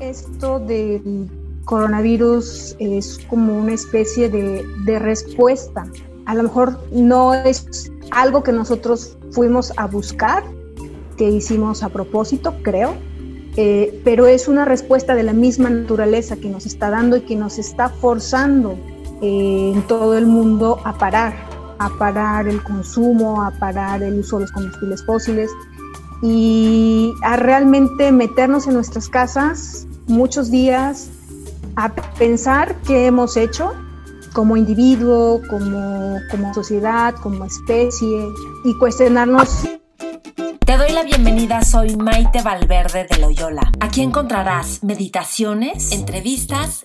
esto del coronavirus es como una especie de, de respuesta. A lo mejor no es algo que nosotros fuimos a buscar, que hicimos a propósito, creo, eh, pero es una respuesta de la misma naturaleza que nos está dando y que nos está forzando eh, en todo el mundo a parar, a parar el consumo, a parar el uso de los combustibles fósiles y a realmente meternos en nuestras casas muchos días a pensar qué hemos hecho como individuo, como, como sociedad, como especie y cuestionarnos te doy la bienvenida, soy Maite Valverde de Loyola. Aquí encontrarás meditaciones, entrevistas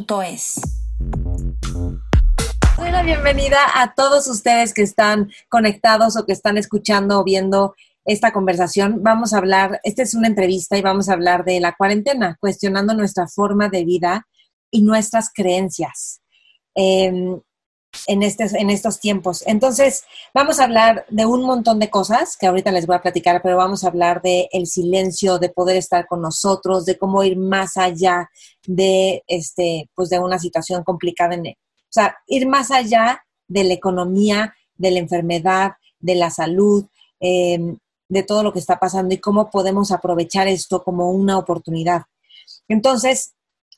es. Doy la bienvenida a todos ustedes que están conectados o que están escuchando o viendo esta conversación. Vamos a hablar, esta es una entrevista y vamos a hablar de la cuarentena, cuestionando nuestra forma de vida y nuestras creencias em, en, este, en estos tiempos. Entonces, vamos a hablar de un montón de cosas que ahorita les voy a platicar, pero vamos a hablar de el silencio, de poder estar con nosotros, de cómo ir más allá de, este, pues de una situación complicada. En, o sea, ir más allá de la economía, de la enfermedad, de la salud, em, de todo lo que está pasando y cómo podemos aprovechar esto como una oportunidad. Entonces,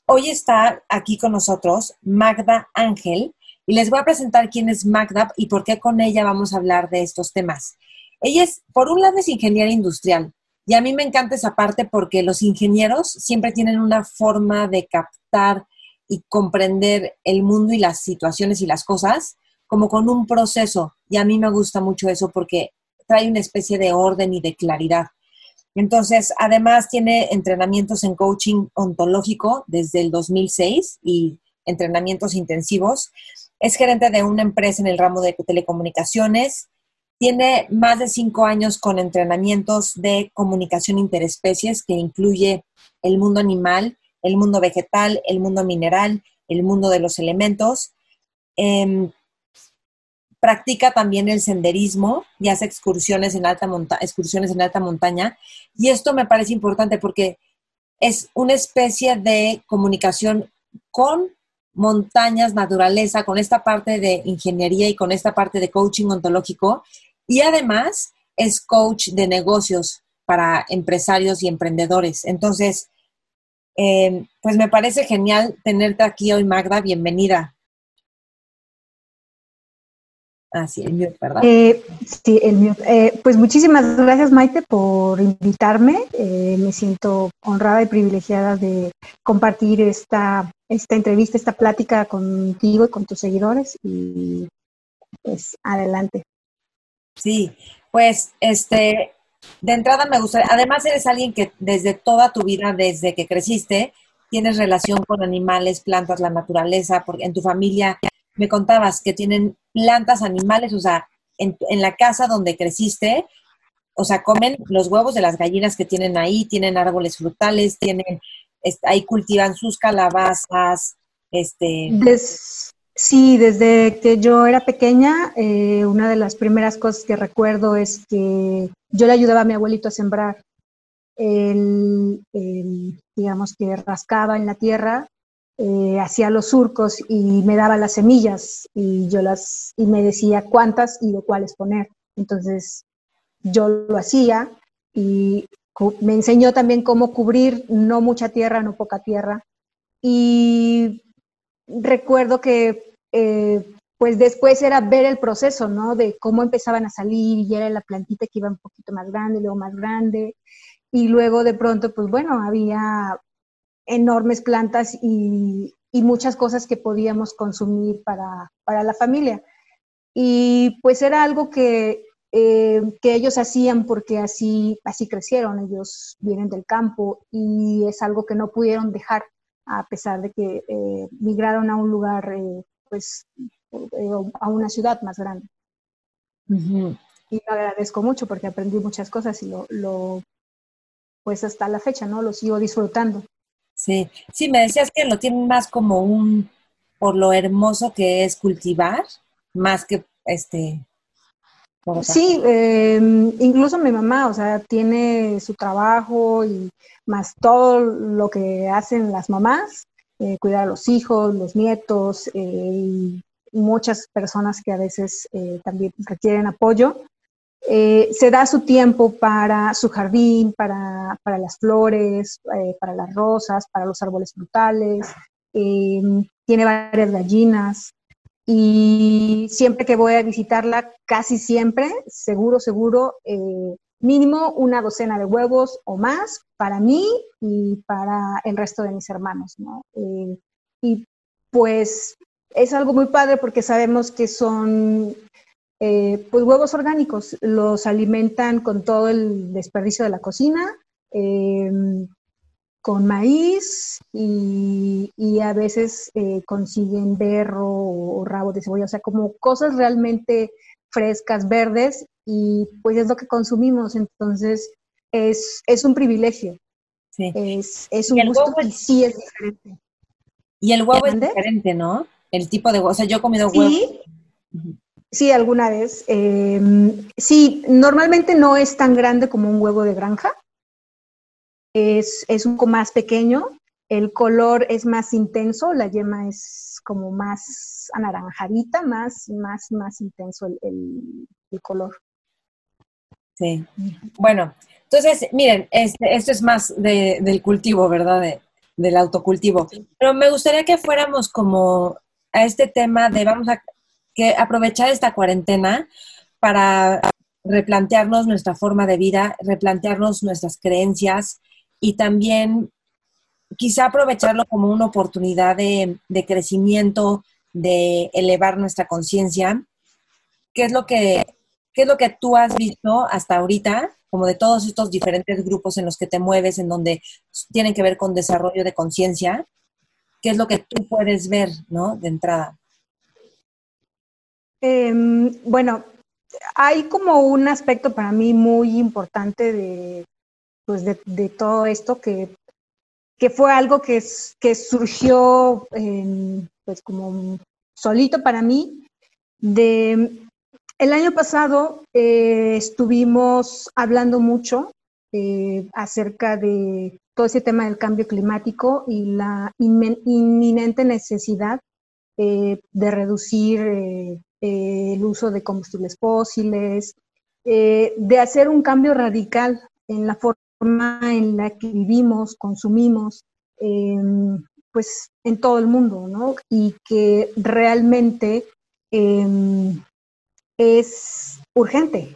hoy está aquí con nosotros Magda Ángel y les voy a presentar quién es Magda y por qué con ella vamos a hablar de estos temas. Ella es, por un lado, es ingeniera industrial, y a mí me encanta esa parte porque los ingenieros siempre tienen una forma de captar y comprender el mundo y las situaciones y las cosas como con un proceso. Y a mí me gusta mucho eso porque trae una especie de orden y de claridad. Entonces, además tiene entrenamientos en coaching ontológico desde el 2006 y entrenamientos intensivos. Es gerente de una empresa en el ramo de telecomunicaciones tiene más de cinco años con entrenamientos de comunicación interespecies que incluye el mundo animal, el mundo vegetal, el mundo mineral, el mundo de los elementos. Em, practica también el senderismo y hace excursiones en, alta excursiones en alta montaña. Y esto me parece importante porque es una especie de comunicación con montañas, naturaleza, con esta parte de ingeniería y con esta parte de coaching ontológico. Y además es coach de negocios para empresarios y emprendedores. Entonces, eh, pues me parece genial tenerte aquí hoy, Magda. Bienvenida. Ah, sí, el mute, ¿verdad? Eh, sí, el mute. Eh, pues muchísimas gracias, Maite, por invitarme. me siento honrada y privilegiada de compartir esta esta entrevista, esta plática contigo y con tus seguidores y pues adelante. Sí, pues este, de entrada me gustaría, además eres alguien que desde toda tu vida, desde que creciste, tienes relación con animales, plantas, la naturaleza, porque en tu familia me contabas que tienen plantas, animales, o sea, en, en la casa donde creciste, o sea, comen los huevos de las gallinas que tienen ahí, tienen árboles frutales, tienen ahí cultivan sus calabazas, este... sí, desde que yo era pequeña, eh, una de las primeras cosas que recuerdo es que yo le ayudaba a mi abuelito a sembrar. Él, digamos que rascaba en la tierra, eh, hacía los surcos y me daba las semillas y yo las y me decía cuántas y de cuáles poner. Entonces yo lo hacía y me enseñó también cómo cubrir no mucha tierra, no poca tierra. Y recuerdo que eh, pues después era ver el proceso, ¿no? De cómo empezaban a salir y era la plantita que iba un poquito más grande, luego más grande. Y luego de pronto, pues bueno, había enormes plantas y, y muchas cosas que podíamos consumir para, para la familia. Y pues era algo que eh, que ellos hacían porque así, así crecieron, ellos vienen del campo y es algo que no pudieron dejar a pesar de que eh, migraron a un lugar, eh, pues, a una ciudad más grande. Y lo agradezco mucho porque aprendí muchas cosas y lo, lo, pues hasta la fecha, ¿no? Lo sigo disfrutando. Sí, sí, me decías que lo tienen más como un, por lo hermoso que es cultivar, más que este Sí, em, incluso mi mamá, o sea, tiene su trabajo y más todo lo que hacen las mamás, eh, cuidar a los hijos, los nietos eh, y muchas personas que a veces eh, también requieren apoyo. se da su tiempo para su jardín, para, para las flores, para las rosas, para los árboles frutales, em, tiene varias gallinas, y siempre que voy a visitarla, casi siempre, seguro, seguro, eh, mínimo una docena de huevos o más para mí y para el resto de mis hermanos, ¿no? Eh, y pues es algo muy padre porque sabemos que son eh, pues huevos orgánicos, los alimentan con todo el desperdicio de la cocina, con maíz y, a veces eh, consiguen berro o rabo de cebolla, o sea, como cosas realmente frescas, verdes, y pues es lo que consumimos, entonces es, es un privilegio. Sí. Es, es un gusto y sí es diferente. Y el huevo es diferente, ¿no? El tipo de huevo, o sea, yo he comido huevo. Sí, sí alguna vez. Em, sí, normalmente no es tan grande como un huevo de granja, es, es un poco más pequeño, el color es más intenso, la yema es como más anaranjadita, más, más, más intenso el, color. Sí. Bueno, entonces, miren, este, esto es más del cultivo, ¿verdad? del autocultivo. Pero me gustaría que fuéramos como a este tema de vamos a que aprovechar esta cuarentena para replantearnos nuestra forma de vida, replantearnos nuestras creencias, y también quizá aprovecharlo como una oportunidad de, crecimiento, de elevar nuestra conciencia. ¿Qué es lo que qué es lo que tú has visto hasta ahorita, como de todos estos diferentes grupos en los que te mueves, en donde tienen que ver con desarrollo de conciencia? ¿Qué es lo que tú puedes ver, ¿no? De entrada. Em, bueno, hay como un aspecto para mí muy importante de, pues de, todo esto que, que, fue algo que, que surgió pues como solito para mí. De, el año pasado eh, estuvimos hablando mucho eh, acerca de todo ese tema del cambio climático y la inminente necesidad eh, de reducir el uso de combustibles fósiles, de hacer un cambio radical en la forma en la que vivimos, consumimos, em, pues en todo el mundo, ¿no? Y que realmente em, es urgente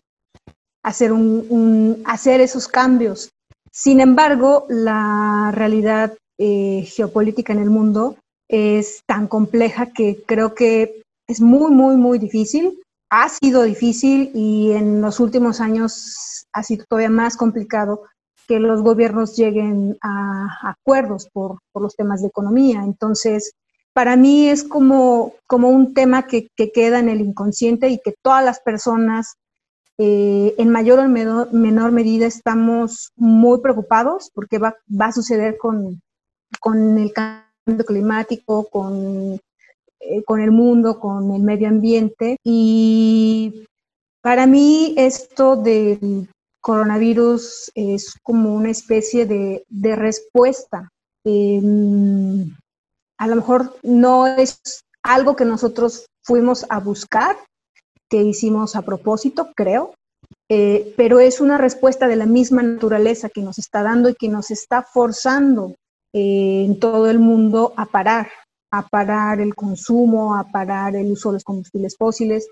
hacer, un, hacer esos cambios. Sin embargo, la realidad eh, geopolítica en el mundo es tan compleja que creo que es muy, muy, muy difícil. Ha sido difícil y en los últimos años ha sido todavía más complicado que los gobiernos lleguen a, acuerdos por, los temas de economía. Entonces, para mí es como, un tema que, queda en el inconsciente y que todas las personas, eh, en mayor o menor, medida, estamos muy preocupados porque va, a suceder con, el cambio climático, con, eh, con el mundo, con el medio ambiente. Y para mí esto del coronavirus es como una especie de, respuesta. Em, a lo mejor no es algo que nosotros fuimos a buscar, que hicimos a propósito, creo, eh, pero es una respuesta de la misma naturaleza que nos está dando y que nos está forzando eh, en todo el mundo a parar, a parar el consumo, a parar el uso de los combustibles fósiles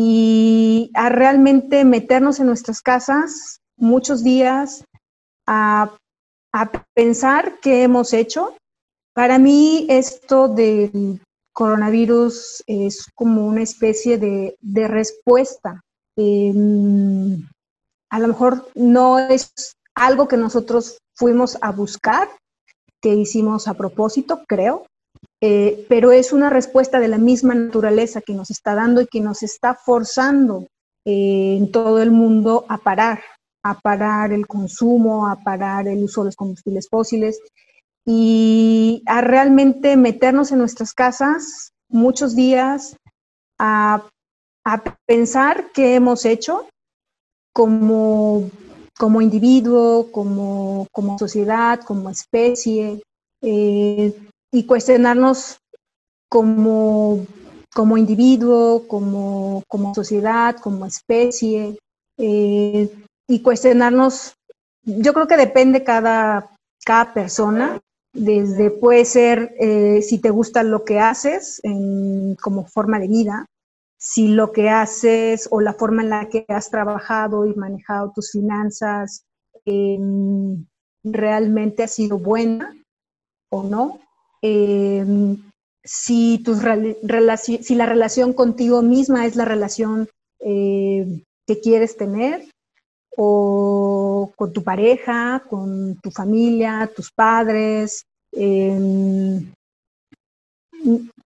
y a realmente meternos en nuestras casas muchos días a, pensar qué hemos hecho. Para mí esto del coronavirus es como una especie de, respuesta. Em, a lo mejor no es algo que nosotros fuimos a buscar, que hicimos a propósito, creo, eh, pero es una respuesta de la misma naturaleza que nos está dando y que nos está forzando eh, en todo el mundo a parar, a parar el consumo, a parar el uso de los combustibles fósiles y a realmente meternos en nuestras casas muchos días a, pensar qué hemos hecho como, como individuo, como, como, sociedad, como especie, eh, y cuestionarnos como, como individuo, como, como, sociedad, como especie, eh, y cuestionarnos, yo creo que depende cada, cada persona, desde puede ser eh, si te gusta lo que haces como forma de vida, si lo que haces o la forma en la que has trabajado y manejado tus finanzas em, realmente ha sido buena o no, em, si, tus si la relación contigo misma es la relación eh, que quieres tener o con tu pareja, con tu familia, tus padres, em,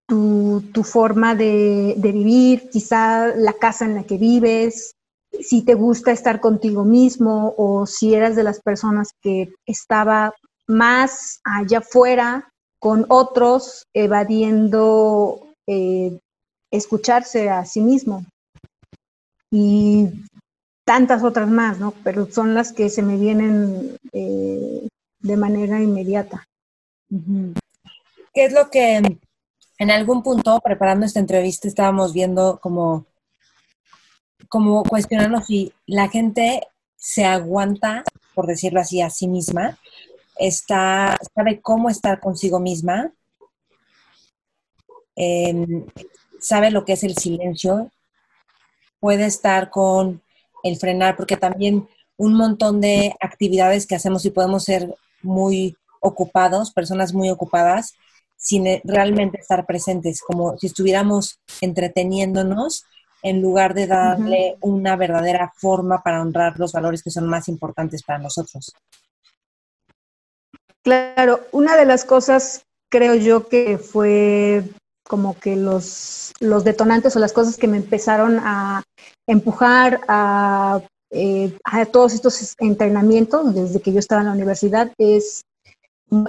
tu, forma de, vivir, quizá la casa en la que vives, si te gusta estar contigo mismo o si eras de las personas que estaba más allá afuera con otros, evadiendo eh, escucharse a sí mismo. Y tantas otras más, ¿no? Pero son las que se me vienen eh, de manera inmediata. ¿Qué es lo que en algún punto, preparando esta entrevista, estábamos viendo como, como cuestionarnos si la gente se aguanta, por decirlo así, a sí misma, está, sabe cómo estar consigo misma, em, sabe lo que es el silencio, puede estar con el frenar, porque también un montón de actividades que hacemos y podemos ser muy ocupados, personas muy ocupadas, sin e, realmente estar presentes, como si estuviéramos entreteniéndonos en lugar de darle una verdadera forma para honrar los valores que son más importantes para nosotros. Claro, una de las cosas creo yo que fue como que los, los detonantes o las cosas que me empezaron a empujar a, eh, a todos estos entrenamientos desde que yo estaba en la universidad es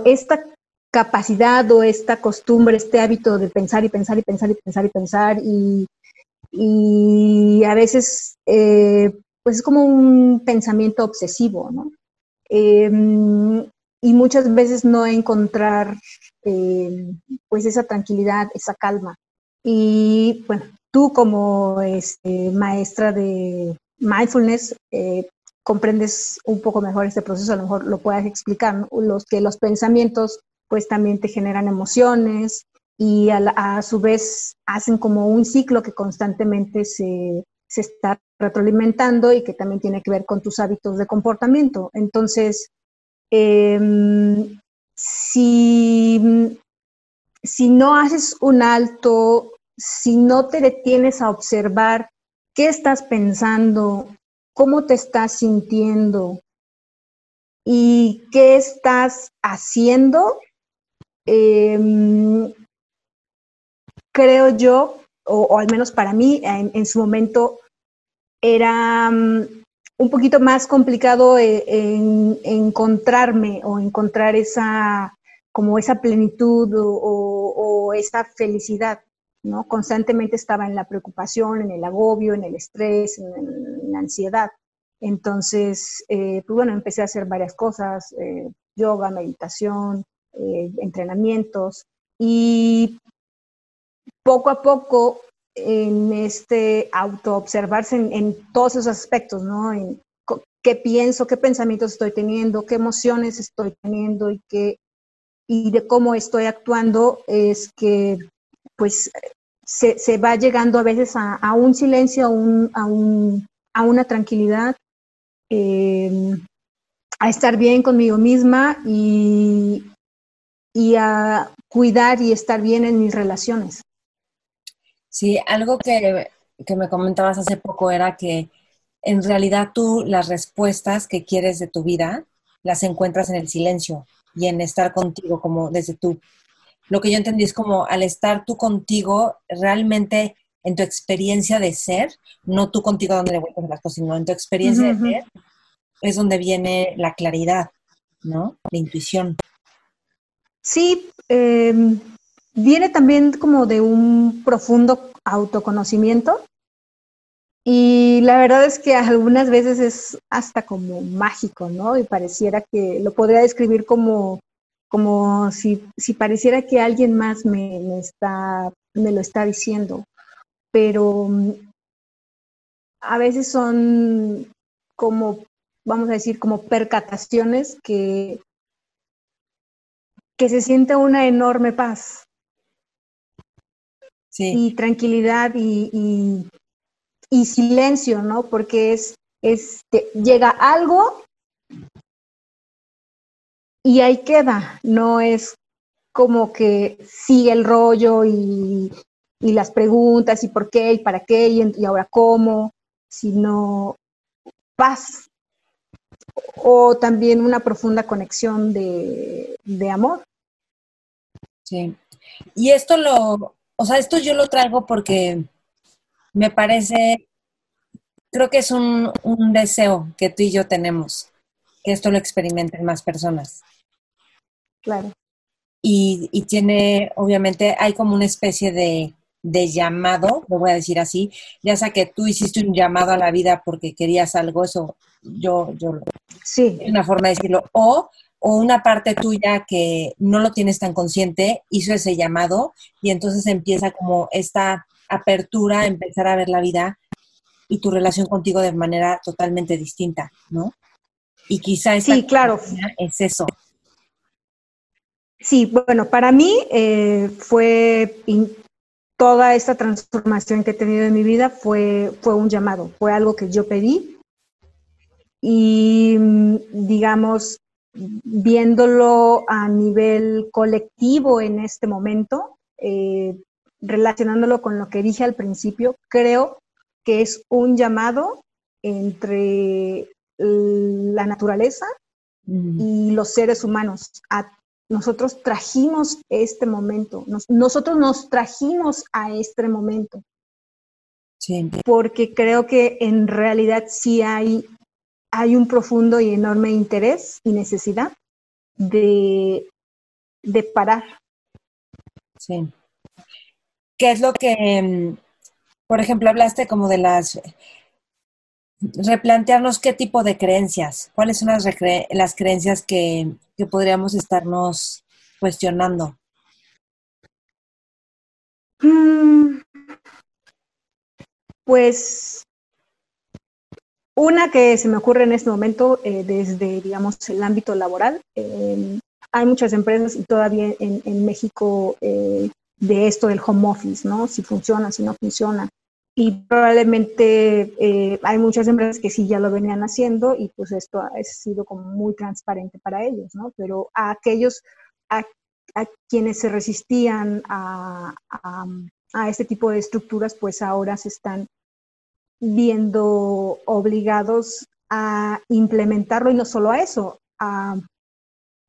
esta capacidad o esta costumbre, este hábito de pensar y pensar y pensar y pensar y pensar y, y a veces eh, pues es como un pensamiento obsesivo, ¿no? Em, y muchas veces no encontrar eh, pues esa tranquilidad, esa calma. Y bueno, tú como este, maestra de mindfulness, eh, comprendes un poco mejor este proceso, a lo mejor lo puedas explicar, los que los pensamientos pues también te generan emociones y a, su vez hacen como un ciclo que constantemente se, se está retroalimentando y que también tiene que ver con tus hábitos de comportamiento. Entonces, Em, si, si no haces un alto, si no te detienes a observar qué estás pensando, cómo te estás sintiendo y qué estás haciendo, em, creo yo, o, al menos para mí, en, su momento, era un poquito más complicado eh, en, encontrarme o encontrar esa como esa plenitud o, esa felicidad, ¿no? Constantemente estaba en la preocupación, en el agobio, en el estrés, en, la ansiedad. Entonces, eh, pues bueno, empecé a hacer varias cosas, eh, yoga, meditación, entrenamientos y poco a poco en este autoobservarse en, en todos esos aspectos, ¿no? En qué pienso, qué pensamientos estoy teniendo, qué emociones estoy teniendo y qué y de cómo estoy actuando es que pues se, se va llegando a veces a, un silencio, a, un, a, un, a una tranquilidad, em, a estar bien conmigo misma y, y a cuidar y estar bien en mis relaciones. Sí, algo que que me comentabas hace poco era que en realidad tú las respuestas que quieres de tu vida las encuentras en el silencio y en estar contigo como desde tú. Lo que yo entendí es como al estar tú contigo, realmente en tu experiencia de ser, no tú contigo donde le vuelves las cosas, sino en tu experiencia de ser, es donde viene la claridad, ¿no? La intuición. Sí, em, viene también como de un profundo autoconocimiento y la verdad es que algunas veces es hasta como mágico, ¿no? Y pareciera que lo podría describir como, como si, si pareciera que alguien más me, está, me lo está diciendo. Pero mm, a veces son como, vamos a decir, como percataciones que, que se siente una enorme paz. Y tranquilidad y, y silencio, ¿no? Porque es, este, llega algo y ahí queda, no es como que sigue el rollo y, las preguntas y por qué y para qué y, ahora cómo, sino paz o también una profunda conexión de, de amor. Sí. Y esto lo, o sea, esto yo lo traigo porque me parece, creo que es un, deseo que tú y yo tenemos, que esto lo experimenten más personas. Claro. Y, y tiene, obviamente, hay como una especie de, de llamado, lo voy a decir así, ya sea que tú hiciste un llamado a la vida porque querías algo, eso yo, yo sí. es una forma de decirlo, o, o una parte tuya que no lo tienes tan consciente hizo ese llamado y entonces empieza como esta apertura, empezar a ver la vida y tu relación contigo de manera totalmente distinta, ¿no? Y quizá sí, claro. es eso. Sí, bueno, para mí eh, fue toda esta transformación que he tenido en mi vida fue, fue un llamado, fue algo que yo pedí y digamos, viéndolo a nivel colectivo en este momento, eh, relacionándolo con lo que dije al principio, creo que es un llamado entre la naturaleza y los seres humanos. nosotros trajimos este momento, nosotros nos trajimos a este momento. Porque creo que en realidad sí hay, hay un profundo y enorme interés y necesidad de, de parar. Sí. ¿Qué es lo que, mm, por ejemplo, hablaste como de las, replantearnos qué tipo de creencias, cuáles son las, las creencias que, podríamos estarnos cuestionando? Mm, pues una que se me ocurre en este momento eh, desde, digamos, el ámbito laboral. Eh, hay muchas empresas y todavía en, en México eh, de esto del home office, ¿no? Si funciona, si no funciona. Y probablemente eh, hay muchas empresas que sí ya lo venían haciendo y pues esto ha sido como muy transparente para ellos, ¿no? Pero a aquellos, a, quienes se resistían a, a, este tipo de estructuras, pues ahora se están viendo obligados a implementarlo y no solo a eso, a,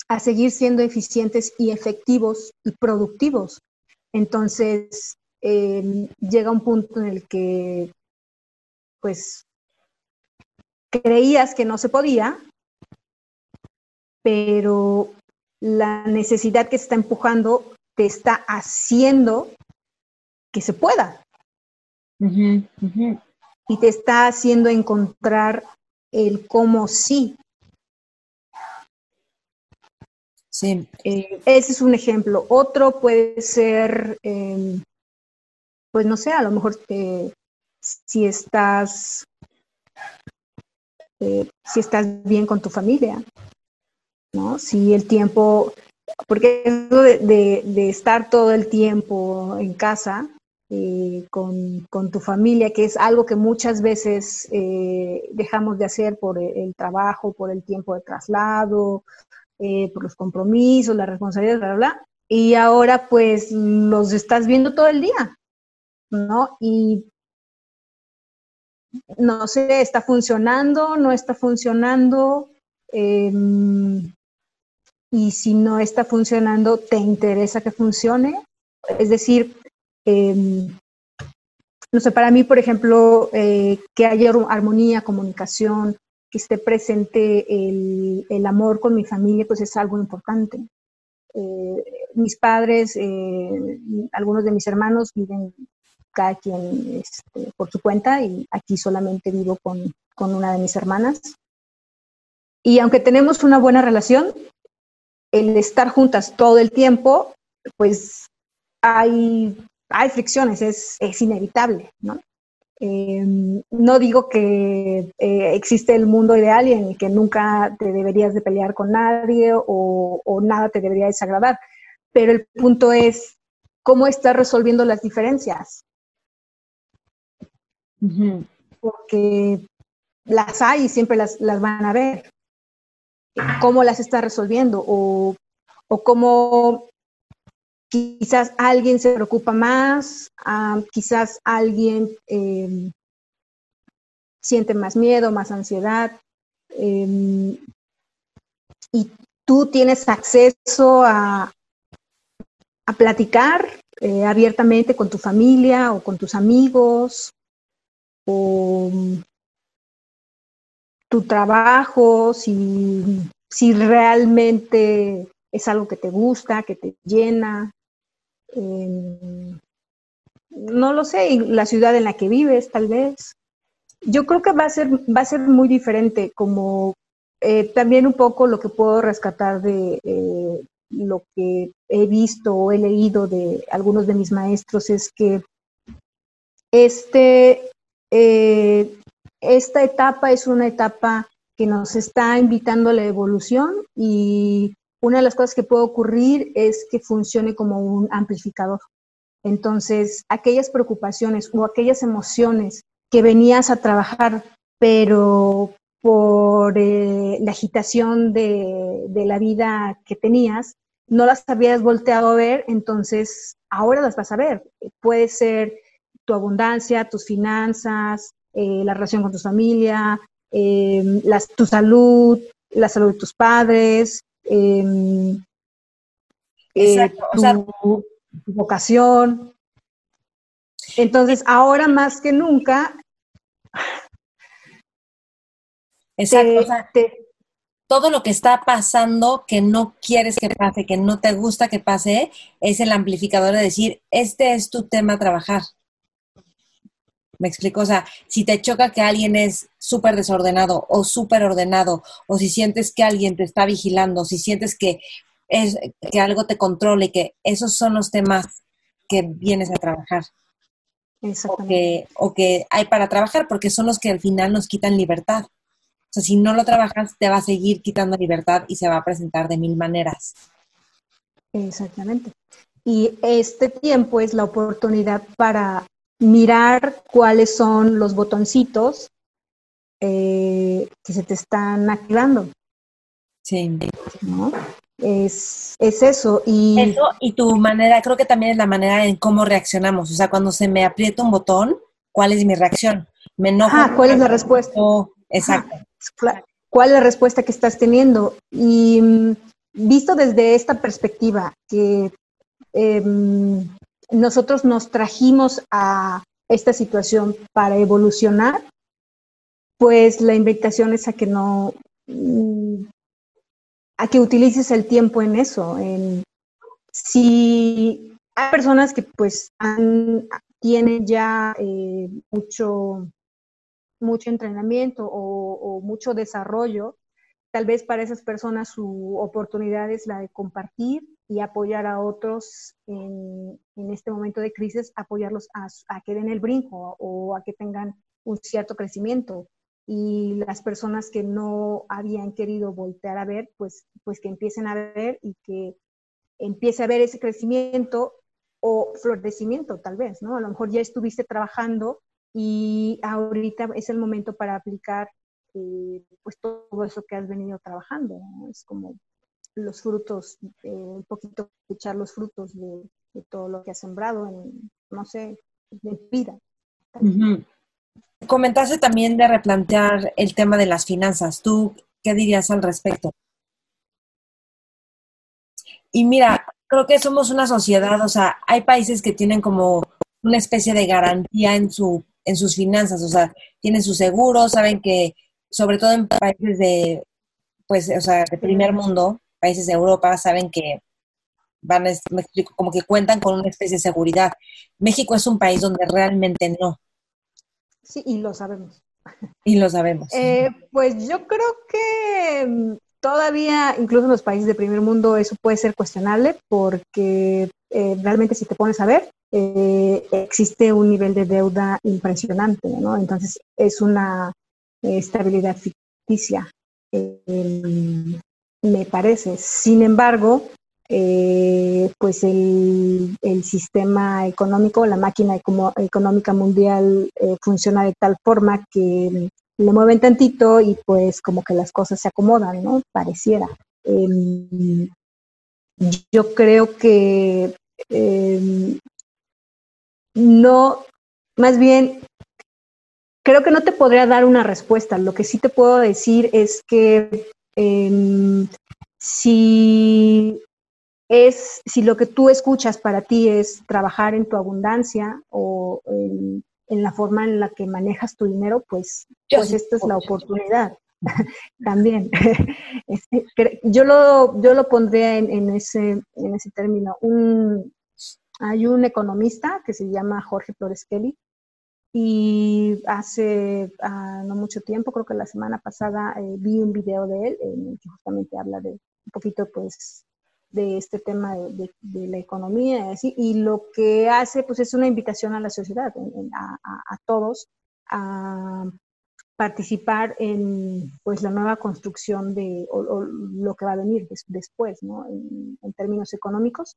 a seguir siendo eficientes y efectivos y productivos entonces, em, llega un punto en el que, pues, creías que no se podía, pero la necesidad que se está empujando te está haciendo que se pueda. Y te está haciendo encontrar el cómo sí. Sí. Eh, ese es un ejemplo. Otro puede ser, em, pues no sé, a lo mejor si estás, eh, si estás bien con tu familia, ¿no? Si el tiempo, porque eso de, estar todo el tiempo en casa con, con, tu familia, que es algo que muchas veces dejamos de hacer por el trabajo, por el tiempo de traslado, eh, por los compromisos, la responsabilidad, bla, bla, bla, y ahora pues los estás viendo todo el día, ¿no? Y no sé, está funcionando, no está funcionando, em, y si no está funcionando, ¿te interesa que funcione? Es decir, em, no sé, para mí, por ejemplo, eh, que haya armonía, comunicación, que esté presente el, el, amor con mi familia, pues es algo importante. Eh, mis padres, eh, algunos de mis hermanos viven cada quien este, por su cuenta y aquí solamente vivo con, con una de mis hermanas. Y aunque tenemos una buena relación, el estar juntas todo el tiempo, pues hay, hay fricciones, es, es inevitable, ¿no? Em, no digo que eh, existe el mundo ideal y en el que nunca te deberías de pelear con nadie o, o, nada te debería desagradar, pero el punto es cómo estás resolviendo las diferencias. Porque las hay y siempre las, las, van a ver. ¿Cómo las estás resolviendo? O, o cómo quizás alguien se preocupa más, ah, quizás alguien eh, siente más miedo, más ansiedad, eh, y tú tienes acceso a, a platicar eh, abiertamente con tu familia o con tus amigos, o tu trabajo, si, si realmente es algo que te gusta, que te llena, no lo sé, la ciudad en la que vives, tal vez. Yo creo que va a ser, va a ser muy diferente, como eh, también un poco lo que puedo rescatar de eh, lo que he visto o he leído de algunos de mis maestros es que este, eh, esta etapa es una etapa que nos está invitando a la evolución y una de las cosas que puede ocurrir es que funcione como un amplificador. Entonces, aquellas preocupaciones o aquellas emociones que venías a trabajar, pero por eh, la agitación de, la vida que tenías, no las habías volteado a ver, entonces ahora las vas a ver. Puede ser tu abundancia, tus finanzas, eh, la relación con tu familia, eh, las, tu salud, la salud de tus padres, eh, Exacto, tu, o sea, tu, vocación. Entonces, ahora más que nunca. Exacto, te, o sea, te, todo lo que está pasando que no quieres que pase, que no te gusta que pase, es el amplificador de decir, este es tu tema a trabajar. Me explico, o sea, si te choca que alguien es súper desordenado o súper ordenado, o si sientes que alguien te está vigilando, si sientes que, es, que algo te controle, que esos son los temas que vienes a trabajar. O que, o que hay para trabajar, porque son los que al final nos quitan libertad. O sea, si no lo trabajas, te va a seguir quitando libertad y se va a presentar de mil maneras. Exactamente. Y este tiempo es la oportunidad para mirar cuáles son los botoncitos eh, que se te están activando. Sí. ¿no? Es, es, eso. Y, eso y tu manera, creo que también es la manera en cómo reaccionamos. O sea, cuando se me aprieta un botón, ¿cuál es mi reacción? Me enojo. Ah, ¿cuál es la respuesta? exacto. ¿Cuál es la respuesta que estás teniendo? Y mm, visto desde esta perspectiva, que eh, nosotros nos trajimos a esta situación para evolucionar, pues la invitación es a que no, mm, a que utilices el tiempo en eso. En, si hay personas que pues tienen ya eh, mucho, mucho entrenamiento o, o mucho desarrollo, tal vez para esas personas su oportunidad es la de compartir y apoyar a otros en, en este momento de crisis, apoyarlos a, a, que den el brinco o a que tengan un cierto crecimiento. Y las personas que no habían querido voltear a ver, pues, pues que empiecen a ver y que empiece a ver ese crecimiento o florecimiento tal vez, ¿no? A lo mejor ya estuviste trabajando y ahorita es el momento para aplicar eh, pues todo eso que has venido trabajando. ¿no? Es como los frutos, eh, un poquito echar los frutos de, de, todo lo que has sembrado en, no sé, de vida. comentaste también de replantear el tema de las finanzas. ¿Tú qué dirías al respecto? Y mira, creo que somos una sociedad, o sea, hay países que tienen como una especie de garantía en su en sus finanzas, o sea, tienen su seguro, saben que sobre todo en países de pues, o sea, de primer mundo, países de Europa, saben que van, a, me explico, como que cuentan con una especie de seguridad. México es un país donde realmente no. Sí, y lo sabemos. Y lo sabemos. Eh, pues yo creo que mm, todavía, incluso en los países de primer mundo, eso puede ser cuestionable porque eh, realmente si te pones a ver, eh, existe un nivel de deuda impresionante, ¿no? Entonces es una estabilidad ficticia, me parece. Sin embargo, eh, pues el, sistema económico, la máquina económica mundial eh, funciona de tal forma que le mueven tantito y pues como que las cosas se acomodan, ¿no? Pareciera. Em, yo creo que em, no, más bien, creo que no te podría dar una respuesta. Lo que sí te puedo decir es que em, si es si lo que tú escuchas para ti es trabajar en tu abundancia o en, la forma en la que manejas tu dinero, pues, pues esta es la oportunidad. También. Este, yo, lo, yo lo pondría en, ese, en ese término. Un, hay un economista que se llama Jorge Flores Kelly y hace ah, no mucho tiempo, creo que la semana pasada, eh, vi un video de él en el que justamente habla de un poquito pues de este tema de, la economía y lo que hace pues es una invitación a la sociedad, a, todos, a participar en pues la nueva construcción de lo que va a venir después, ¿no? En, términos económicos.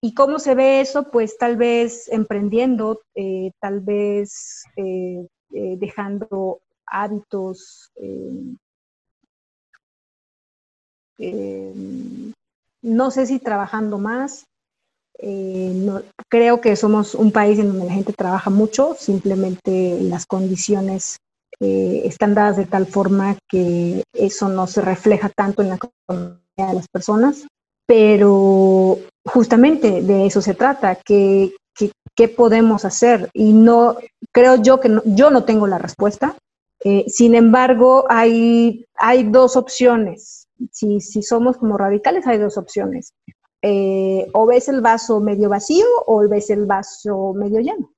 ¿Y cómo se ve eso? Pues tal vez emprendiendo, eh, tal vez eh, eh, dejando hábitos no sé si trabajando más. Creo que somos un país en donde la gente trabaja mucho, simplemente las condiciones están dadas de tal forma que eso no se refleja tanto en la economía de las personas, pero justamente de eso se trata, que, podemos hacer y no creo yo que yo no tengo la respuesta. Eh, sin embargo, hay, hay dos opciones si, si somos como radicales, hay dos opciones. Eh, o ves el vaso medio vacío o ves el vaso medio lleno.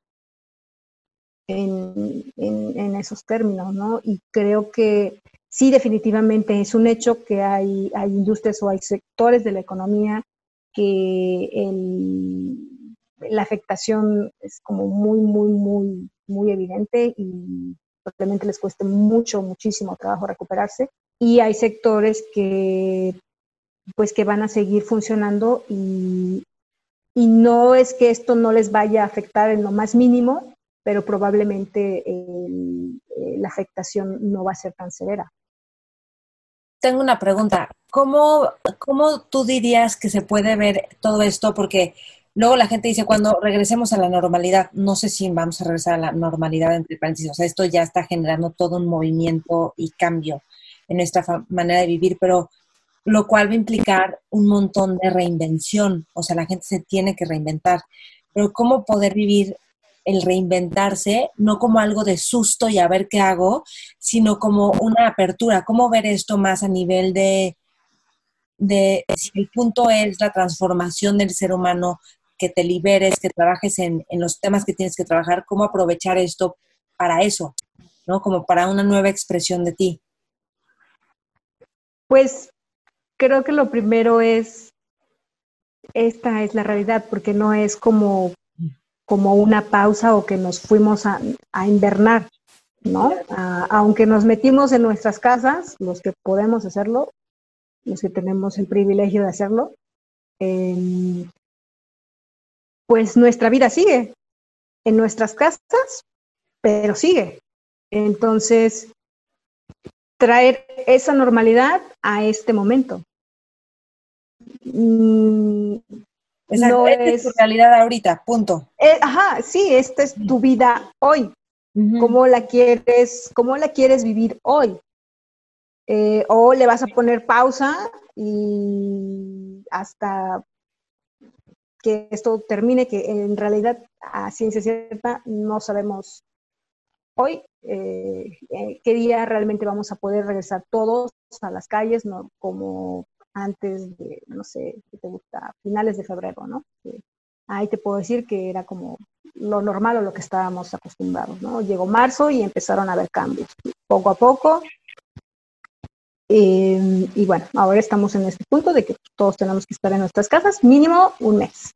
En, en, esos términos, ¿no? Y creo que sí, definitivamente es un hecho que hay, hay industrias o hay sectores de la economía que el, la afectación es como muy, muy, muy, muy evidente y probablemente les cueste mucho, muchísimo trabajo recuperarse y hay sectores que pues que van a seguir funcionando y, no es que esto no les vaya a afectar en lo más mínimo, pero probablemente eh, la afectación no va a ser tan severa. Tengo una pregunta. ¿Cómo, ¿Cómo tú dirías que se puede ver todo esto? Porque luego la gente dice, cuando regresemos a la normalidad, no sé si vamos a regresar a la normalidad entre paréntesis, o sea, esto ya está generando todo un movimiento y cambio en nuestra manera de vivir, pero lo cual va a implicar un montón de reinvención, o sea, la gente se tiene que reinventar, pero ¿cómo poder vivir el reinventarse, no como algo de susto y a ver qué hago, sino como una apertura, cómo ver esto más a nivel de, de si el punto es la transformación del ser humano, que te liberes, que trabajes en, en los temas que tienes que trabajar, cómo aprovechar esto para eso, ¿no? Como para una nueva expresión de ti. Pues creo que lo primero es, esta es la realidad, porque no es como, como una pausa o que nos fuimos a, invernar, ¿no? aunque nos metimos en nuestras casas, los que podemos hacerlo, los que tenemos el privilegio de hacerlo, em, pues nuestra vida sigue en nuestras casas, pero sigue. Entonces, traer esa normalidad a este momento. No es, tu realidad ahorita, punto. Eh, ajá, sí, esta es tu vida hoy. ¿Cómo la quieres, cómo la quieres vivir hoy? Eh, o le vas a poner pausa y hasta que esto termine, que en realidad a ciencia cierta no sabemos hoy eh, qué día realmente vamos a poder regresar todos a las calles, ¿no? Como antes de, no sé, ¿qué te gusta? Finales de febrero, ¿no? ahí te puedo decir que era como lo normal o lo que estábamos acostumbrados, ¿no? Llegó marzo y empezaron a haber cambios. Poco a poco eh, y bueno, ahora estamos en este punto de que todos tenemos que estar en nuestras casas, mínimo un mes.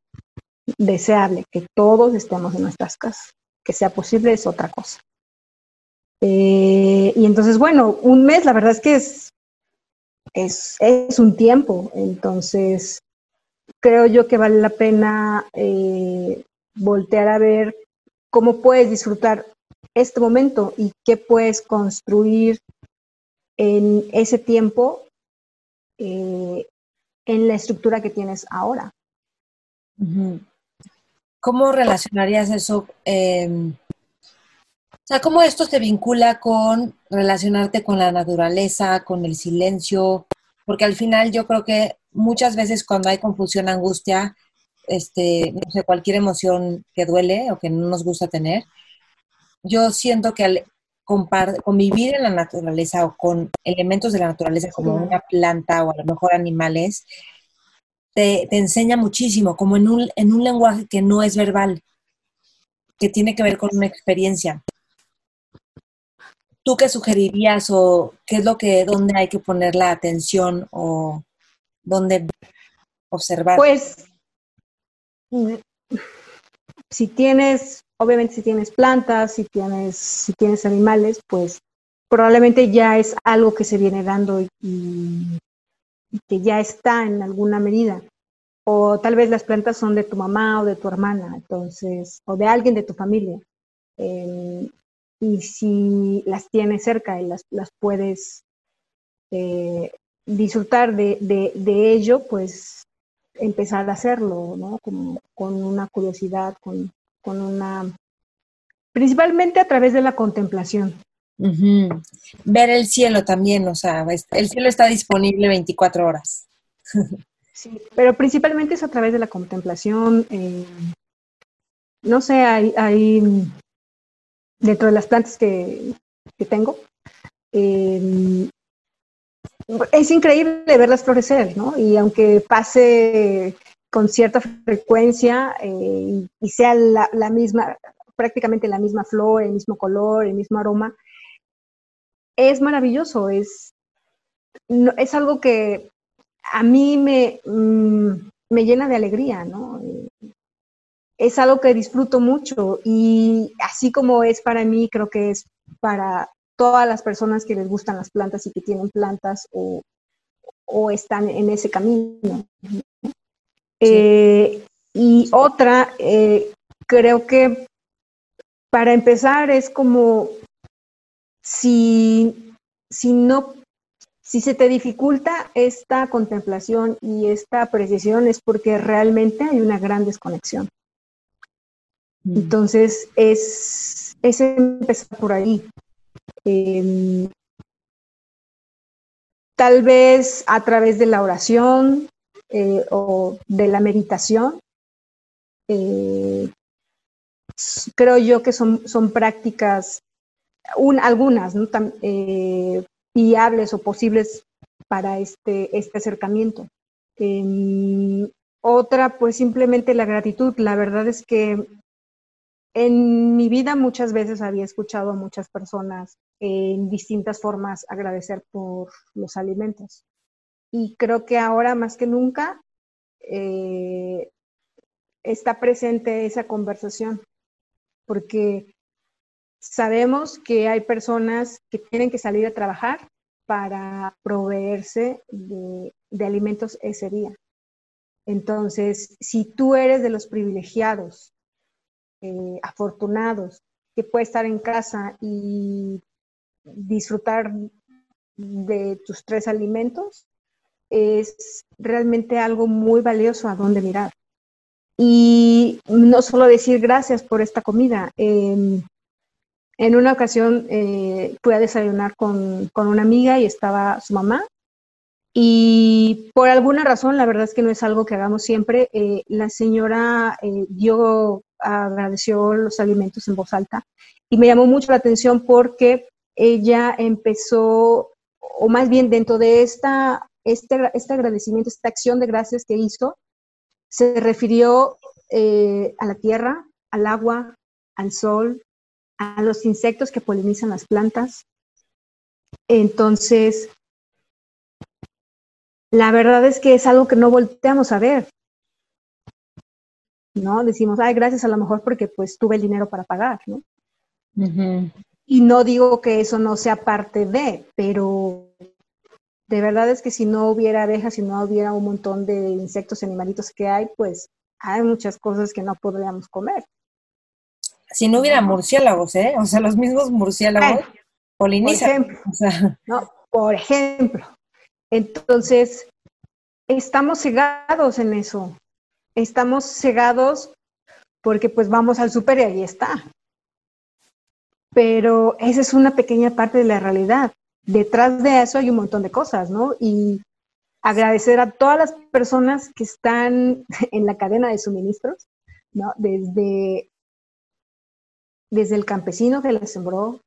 Deseable que todos estemos en nuestras casas. Que sea posible es otra cosa. Eh, y entonces, bueno, un mes, la verdad es que es, es, es un tiempo. Entonces, creo yo que vale la pena eh, voltear a ver cómo puedes disfrutar este momento y qué puedes construir en ese tiempo eh, en la estructura que tienes ahora. ¿Cómo relacionarías eso? Em, o sea, ¿cómo esto se vincula con relacionarte con la naturaleza, con el silencio? Porque al final yo creo que muchas veces cuando hay confusión, angustia, este, no sé, cualquier emoción que duele o que no nos gusta tener, yo siento que al convivir en la naturaleza o con elementos de la naturaleza como una planta o a lo mejor animales, te, enseña muchísimo, como en un, en un lenguaje que no es verbal, que tiene que ver con una experiencia. ¿Tú qué sugerirías o qué es lo que, dónde hay que poner la atención o dónde observar? Pues, si tienes obviamente si tienes plantas, si tienes, si tienes animales, pues probablemente ya es algo que se viene dando y, que ya está en alguna medida. O tal vez las plantas son de tu mamá o de tu hermana, entonces, o de alguien de tu familia. Y si las tienes cerca y las, las puedes eh, disfrutar de, de, ello, pues empezar a hacerlo, ¿no? Como, con una curiosidad, con, con una, principalmente a través de la contemplación. Ver el cielo también, o sea, el cielo está disponible 24 horas. sí, pero principalmente es a través de la contemplación. Eh, no sé, hay, dentro de las plantas que, tengo, eh, es increíble verlas florecer, ¿no? Y aunque pase con cierta frecuencia eh, y sea la, misma, prácticamente la misma flor, el mismo color, el mismo aroma, es maravilloso, es, es algo que a mí me, mm, me llena de alegría, ¿no? Es algo que disfruto mucho y así como es para mí, creo que es para todas las personas que les gustan las plantas y que tienen plantas o, o están en ese camino. Eh, y otra, eh, creo que para empezar es como si, si no, si se te dificulta esta contemplación y esta apreciación es porque realmente hay una gran desconexión. Entonces es, es empezar por ahí. Em, tal vez a través de la oración, eh, o de la meditación. Eh, creo yo que son, son prácticas, algunas, ¿no? Eh, viables o posibles para este, este acercamiento. Em, otra, pues simplemente la gratitud. La verdad es que en mi vida muchas veces había escuchado a muchas personas en distintas formas agradecer por los alimentos. Y creo que ahora más que nunca eh, está presente esa conversación, porque sabemos que hay personas que tienen que salir a trabajar para proveerse de, alimentos ese día. Entonces, si tú eres de los privilegiados, eh, afortunados, que puede estar en casa y disfrutar de tus tres alimentos, es realmente algo muy valioso a dónde mirar. Y no solo decir gracias por esta comida, em, En una ocasión eh, fui a desayunar con, con, una amiga y estaba su mamá. Y por alguna razón, la verdad es que no es algo que hagamos siempre, eh, la señora eh, dio, agradeció los alimentos en voz alta y me llamó mucho la atención porque ella empezó, o más bien dentro de esta, este, este agradecimiento, esta acción de gracias que hizo, se refirió eh, a la tierra, al agua, al sol, a los insectos que polinizan las plantas. Entonces, la verdad es que es algo que no volteamos a ver. ¿No? Decimos, ay, gracias a lo mejor porque pues tuve el dinero para pagar, ¿no? Y no digo que eso no sea parte de, pero de verdad es que si no hubiera abejas, si no hubiera un montón de insectos y animalitos que hay, pues hay muchas cosas que no podríamos comer. Si no hubiera murciélagos, ¿eh? O sea, los mismos murciélagos polinizan. Por ejemplo, no, por ejemplo. Entonces, estamos cegados en eso. Estamos cegados porque pues vamos al súper y ahí está. Pero esa es una pequeña parte de la realidad. Detrás de eso hay un montón de cosas, ¿no? Y agradecer a todas las personas que están en la cadena de suministros, ¿no? Desde, desde el campesino que la sembró,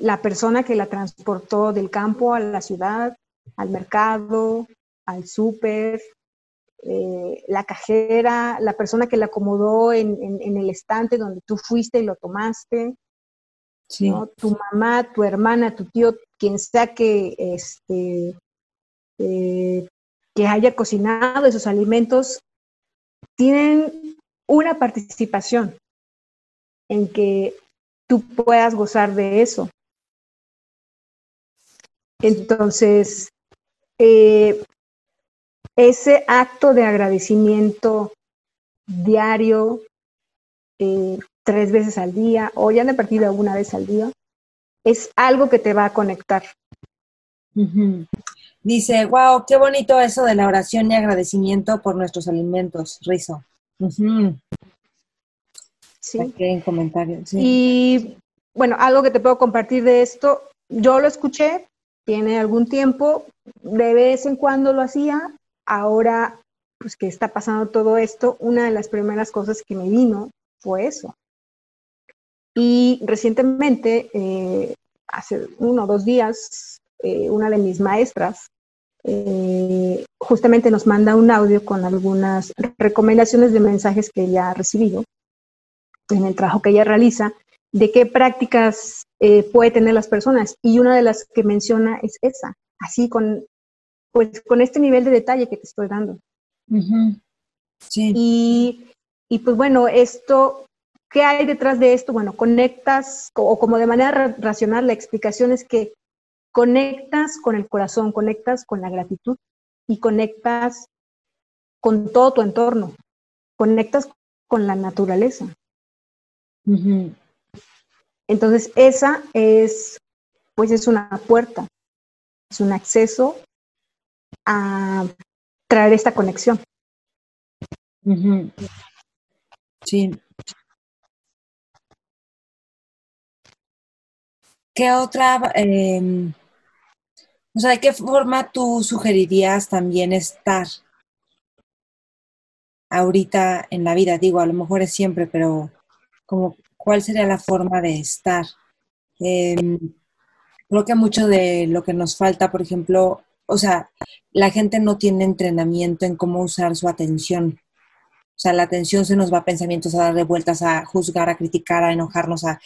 la persona que la transportó del campo a la ciudad, al mercado, al súper, eh, la cajera, la persona que la acomodó en, el estante donde tú fuiste y lo tomaste, tu mamá, tu hermana, tu tío, quien sea que este, eh, que haya cocinado esos alimentos, tienen una participación en que tú puedas gozar de eso. Entonces, eh, ese acto de agradecimiento diario, eh, tres veces al día, o ya de partida una vez al día, es algo que te va a conectar. Dice, wow, qué bonito eso de la oración y agradecimiento por nuestros alimentos, Rizo. Sí. en comentarios. Y bueno, algo que te puedo compartir de esto, yo lo escuché, tiene algún tiempo, de vez en cuando lo hacía, ahora pues que está pasando todo esto, una de las primeras cosas que me vino fue eso. Y recientemente, eh, hace uno o dos días, eh, una de mis maestras eh, justamente nos manda un audio con algunas recomendaciones de mensajes que ella ha recibido en el trabajo que ella realiza, de qué prácticas eh, puede tener las personas. Y una de las que menciona es esa, así con, pues, con este nivel de detalle que te estoy dando. sí. y, y pues bueno, esto, ¿qué hay detrás de esto? Bueno, conectas, o como de manera racional, la explicación es que conectas con el corazón, conectas con la gratitud y conectas con todo tu entorno, conectas con la naturaleza. Entonces, esa es, pues es una puerta, es un acceso a traer esta conexión. Sí. ¿Qué otra eh, o sea, ¿de qué forma tú sugerirías también estar ahorita en la vida? Digo, a lo mejor es siempre, pero como, ¿cuál sería la forma de estar? Em, creo que mucho de lo que nos falta, por ejemplo, o sea, la gente no tiene entrenamiento en cómo usar su atención. O sea, la atención se nos va a pensamientos, a darle vueltas, a juzgar, a criticar, a enojarnos, a...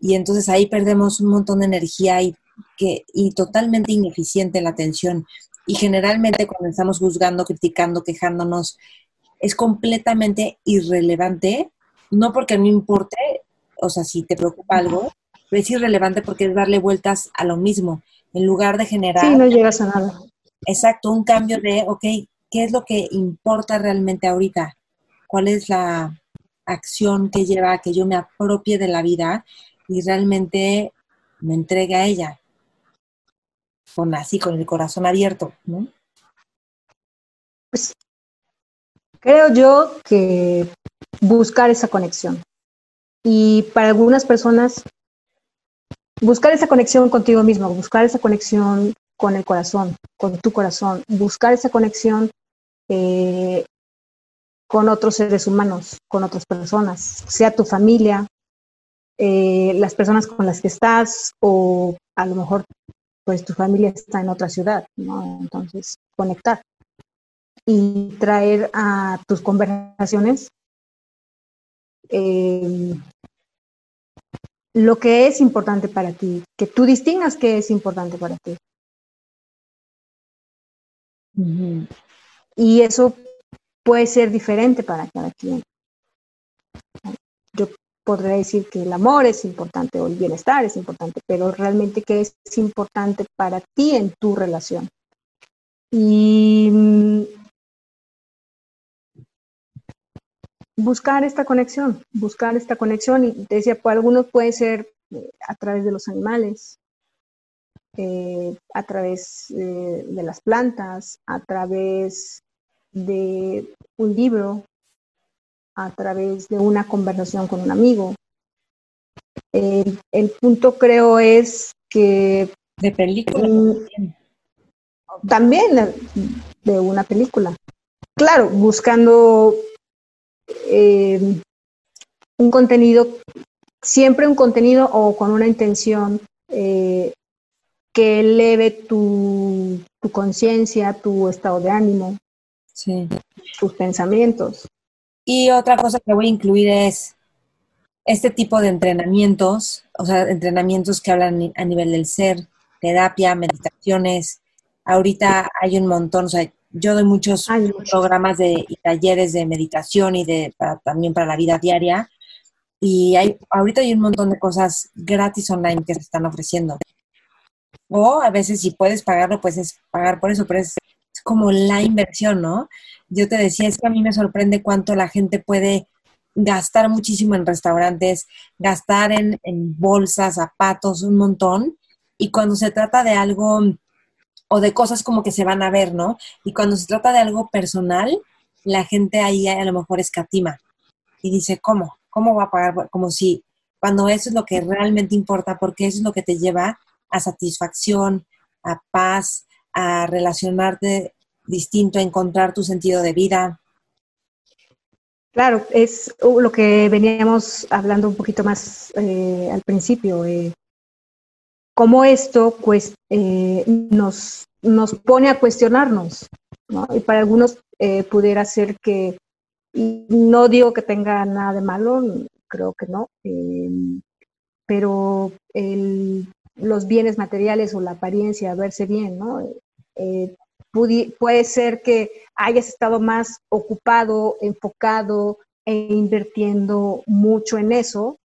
Y entonces ahí perdemos un montón de energía y que, y totalmente ineficiente la atención. Y generalmente cuando estamos juzgando, criticando, quejándonos, es completamente irrelevante, no porque no importe, o sea, si te preocupa algo, pero es irrelevante porque es darle vueltas a lo mismo, en lugar de generar... Sí, no llegas a nada. Exacto, un cambio de, ok, ¿qué es lo que importa realmente ahorita? ¿Cuál es la acción que lleva a que yo me apropie de la vida y realmente me entregue a ella? con así, con el corazón abierto, ¿no? Pues creo yo que buscar esa conexión. Y para algunas personas, buscar esa conexión contigo mismo, buscar esa conexión con el corazón, con tu corazón, buscar esa conexión eh, con otros seres humanos, con otras personas, sea tu familia, eh, las personas con las que estás o a lo mejor pues tu familia está en otra ciudad, ¿no? Entonces, conectar y traer a tus conversaciones eh, lo que es importante para ti, que tú distingas qué es importante para ti. Y eso puede ser diferente para cada quien. Yo podría decir que el amor es importante o el bienestar es importante, pero realmente qué es importante para ti en tu relación. Y mm, buscar esta conexión, buscar esta conexión, y decía, pues algunos puede ser eh, a través de los animales, eh, a través eh, de las plantas, a través de un libro, a través de una conversación con un amigo. el punto creo es que... De película. También de una película. Claro, buscando eh, un contenido, siempre un contenido o con una intención eh, que eleve tu, tu conciencia, tu estado de ánimo, tus pensamientos. Y otra cosa que voy a incluir es este tipo de entrenamientos, o sea, entrenamientos que hablan a nivel del ser, terapia, meditaciones. Ahorita hay un montón, o sea, yo doy muchos programas de y talleres de meditación y de también para la vida diaria. Y hay, ahorita hay un montón de cosas gratis online que se están ofreciendo. O a veces si puedes pagarlo, pues es pagar por eso, pero es, como la inversión, ¿no? Yo te decía, es que a mí me sorprende cuánto la gente puede gastar muchísimo en restaurantes, gastar en, en bolsas, zapatos, un montón. Y cuando se trata de algo o de cosas como que se van a ver, ¿no? Y cuando se trata de algo personal, la gente ahí a lo mejor escatima y dice, ¿cómo? ¿Cómo va a pagar? Como si cuando eso es lo que realmente importa, porque eso es lo que te lleva a satisfacción, a paz, a relacionarte distinto, a encontrar tu sentido de vida. Claro, es lo que veníamos hablando un poquito más eh, al principio. Eh, cómo esto pues, eh, nos, nos pone a cuestionarnos. ¿no? Y para algunos eh, pudiera ser que, no digo que tenga nada de malo, creo que no, pero el, los bienes materiales o la apariencia, verse bien, ¿no? Eh, puede ser que hayas estado más ocupado, enfocado e invirtiendo mucho en eso,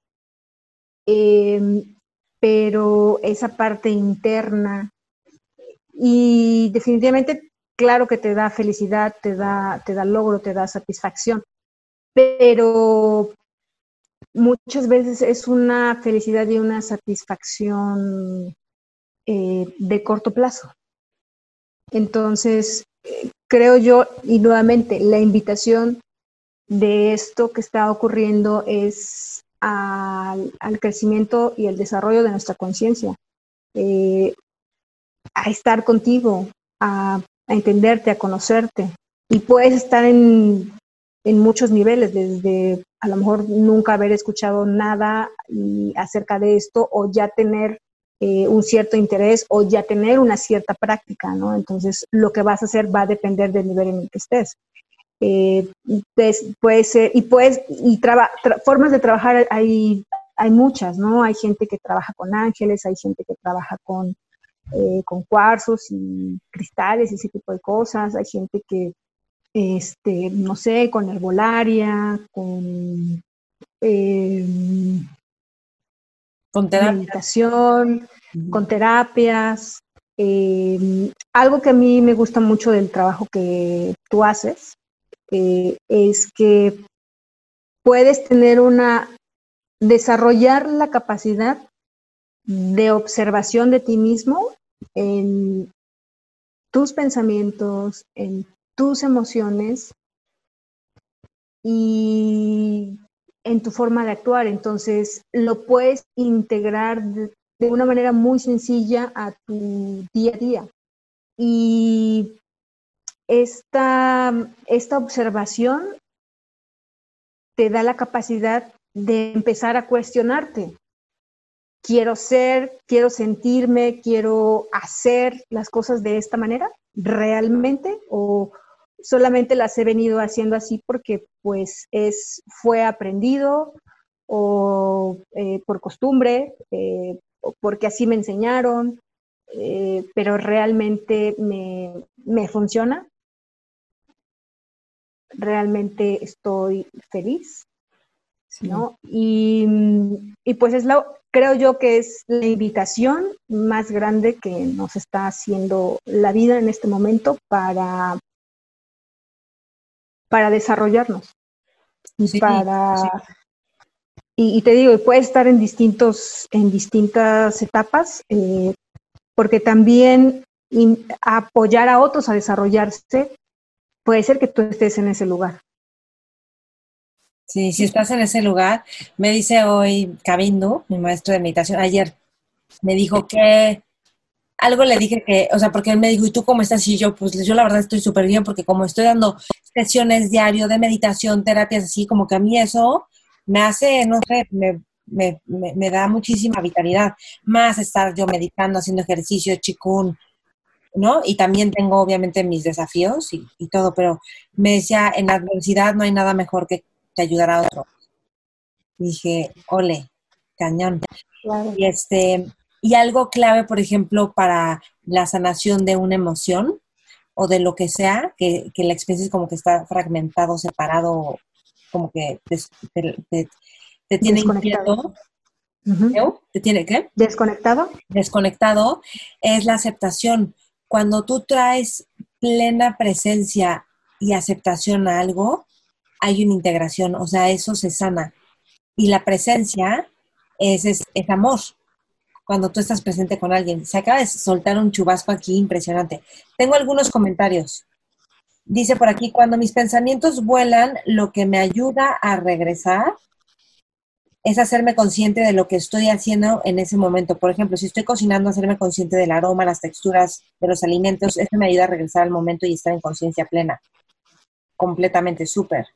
em, pero esa parte interna y definitivamente, claro que te da felicidad, te da, te da logro, te da satisfacción, pero muchas veces es una felicidad y una satisfacción eh, de corto plazo. Entonces, creo yo, y nuevamente, la invitación de esto que está ocurriendo es al, crecimiento y el desarrollo de nuestra conciencia, eh, a estar contigo, a, entenderte, a conocerte. Y puedes estar en, muchos niveles, desde a lo mejor nunca haber escuchado nada acerca de esto o ya tener eh, un cierto interés o ya tener una cierta práctica, ¿no? Entonces, lo que vas a hacer va a depender del nivel en el que estés. Pues, y pues, y formas de trabajar hay, hay muchas, ¿no? Hay gente que trabaja con ángeles, hay gente que trabaja con, eh, con cuarzos y cristales y ese tipo de cosas, hay gente que, este, no sé, con herbolaria, con, eh, con meditación, con terapias. algo que a mí me gusta mucho del trabajo que tú haces eh, es que puedes tener una, desarrollar la capacidad de observación de ti mismo en tus pensamientos, en tus emociones y en tu forma de actuar. Entonces, lo puedes integrar de, una manera muy sencilla a tu día a día. Y esta, esta observación te da la capacidad de empezar a cuestionarte. Quiero ser, quiero sentirme, quiero hacer las cosas de esta manera, realmente, o solamente las he venido haciendo así porque pues es, fue aprendido o eh, por costumbre, eh, o porque así me enseñaron, eh, pero realmente me, me funciona. Realmente estoy feliz, ¿no? Y, y, pues es lo, creo yo que es la invitación más grande que nos está haciendo la vida en este momento para para desarrollarnos y para Y, te digo, puede estar en distintos, en distintas etapas, eh, porque también apoyar a otros a desarrollarse puede ser que tú estés en ese lugar. Sí, si estás en ese lugar, me dice hoy Cabindo, mi maestro de meditación, ayer me dijo que algo le dije que, o sea, porque él me dijo, ¿y tú cómo estás? Y yo, pues yo la verdad estoy súper bien porque como estoy dando sesiones diario de meditación, terapias así, como que a mí eso me hace, no sé, me, me, me, da muchísima vitalidad. Más estar yo meditando, haciendo ejercicio, chikun, ¿no? Y también tengo obviamente mis desafíos y, y, todo, pero me decía, en la adversidad no hay nada mejor que, te ayudar a otro. dije, ole, cañón. Y este, y algo clave, por ejemplo, para la sanación de una emoción o de lo que sea, que, la experiencia es como que está fragmentado, separado, como que te, tiene inquieto. ¿Te tiene qué? Desconectado. Desconectado es la aceptación. Cuando tú traes plena presencia y aceptación a algo, hay una integración, o sea, eso se sana. Y la presencia es, es, es amor cuando tú estás presente con alguien. Se acaba de soltar un chubasco aquí impresionante. Tengo algunos comentarios. Dice por aquí, cuando mis pensamientos vuelan, lo que me ayuda a regresar es hacerme consciente de lo que estoy haciendo en ese momento. Por ejemplo, si estoy cocinando, hacerme consciente del aroma, las texturas de los alimentos, eso me ayuda a regresar al momento y estar en conciencia plena. Completamente, súper.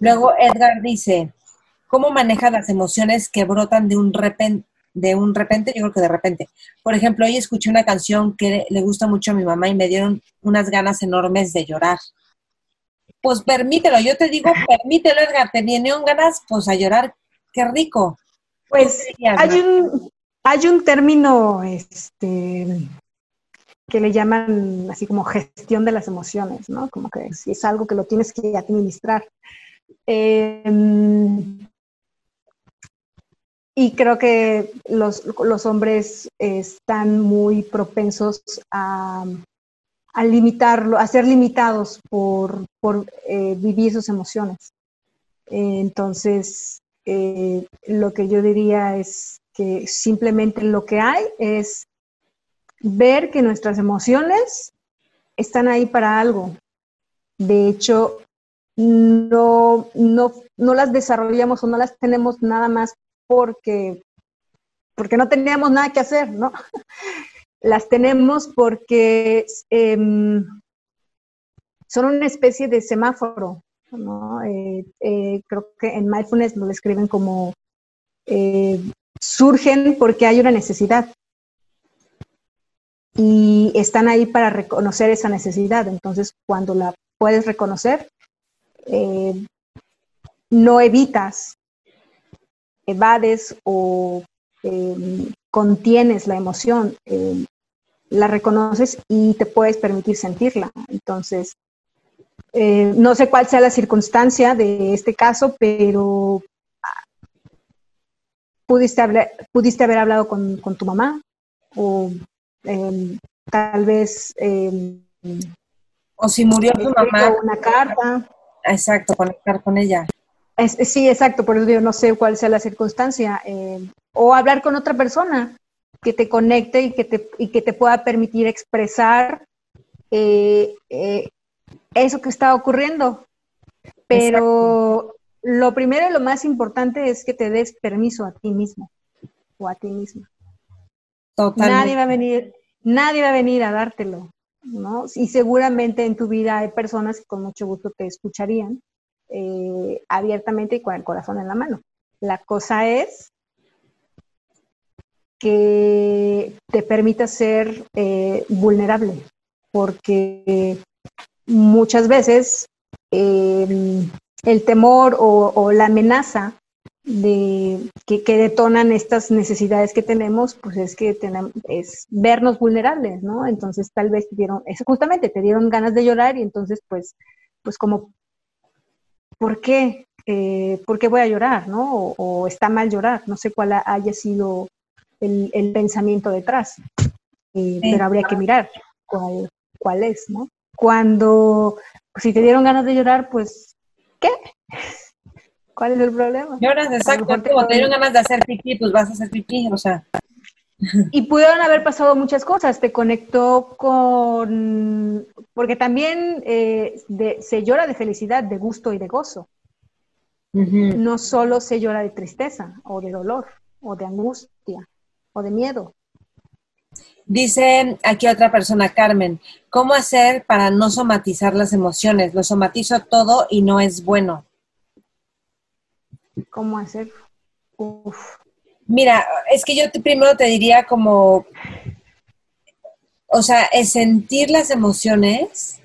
Luego Edgar dice, ¿cómo maneja las emociones que brotan de un, repente, de un repente, yo creo que de repente. Por ejemplo, hoy escuché una canción que le gusta mucho a mi mamá y me dieron unas ganas enormes de llorar. Pues permítelo, yo te digo, permítelo, Edgar, te vinieron ganas, pues a llorar, qué rico. Pues hay un, hay un término este, que le llaman así como gestión de las emociones, ¿no? Como que si es algo que lo tienes que administrar. Eh, y creo que los, hombres están muy propensos a, a limitarlo, a ser limitados por, eh, vivir sus emociones. entonces, eh, lo que yo diría es que simplemente lo que hay es ver que nuestras emociones están ahí para algo. De hecho, no, no, no las desarrollamos o no las tenemos nada más porque, porque no teníamos nada que hacer, ¿no? Las tenemos porque em, son una especie de semáforo, ¿no? Eh, eh, creo que en mindfulness lo describen como eh, surgen porque hay una necesidad y están ahí para reconocer esa necesidad. Entonces, cuando la puedes reconocer, no evitas evades o em, contienes la emoción, em, la reconoces y te puedes permitir sentirla. Entonces, eh, no sé cuál sea la circunstancia de este caso, pero pudiste, hablar, pudiste haber hablado con, tu mamá o em, tal vez... o si murió tu mamá. Una carta. Exacto, conectar con ella sí, exacto, por eso yo no sé cuál sea la circunstancia. Eh, o hablar con otra persona que te conecte y que te, y que te pueda permitir expresar eh, eh, eso que está ocurriendo. Pero lo primero y lo más importante es que te des permiso a ti mismo o a ti misma. Nadie va a venir, nadie va a venir a dártelo, ¿no? Y seguramente en tu vida hay personas que con mucho gusto te escucharían eh, abiertamente y con el corazón en la mano. La cosa es que te permita ser eh, vulnerable, porque muchas veces eh, el temor o, la amenaza de que, detonan estas necesidades que tenemos, pues es que tenemos, es vernos vulnerables, ¿no? Entonces tal vez te dieron, justamente te dieron ganas de llorar y entonces pues, pues como, ¿por qué? Eh, ¿Por qué voy a llorar, no? O, está mal llorar, no sé cuál haya sido el, pensamiento detrás, eh, pero habría que mirar cuál, cuál es, ¿no? Cuando, si te dieron ganas de llorar, pues ¿qué? ¿Cuál es el problema? Lloras, exacto. Como te dieron ganas de hacer pipí, pues vas a hacer pipí, o sea. Y pudieron haber pasado muchas cosas. Te conectó con. Porque también eh, se llora de felicidad, de gusto y de gozo. No solo se llora de tristeza, o de dolor, o de angustia, o de miedo. Dice aquí otra persona, Carmen, ¿cómo hacer para no somatizar las emociones? Lo somatizo todo y no es bueno. ¿Cómo hacer? Mira, es que yo primero te diría como, o sea, es sentir las emociones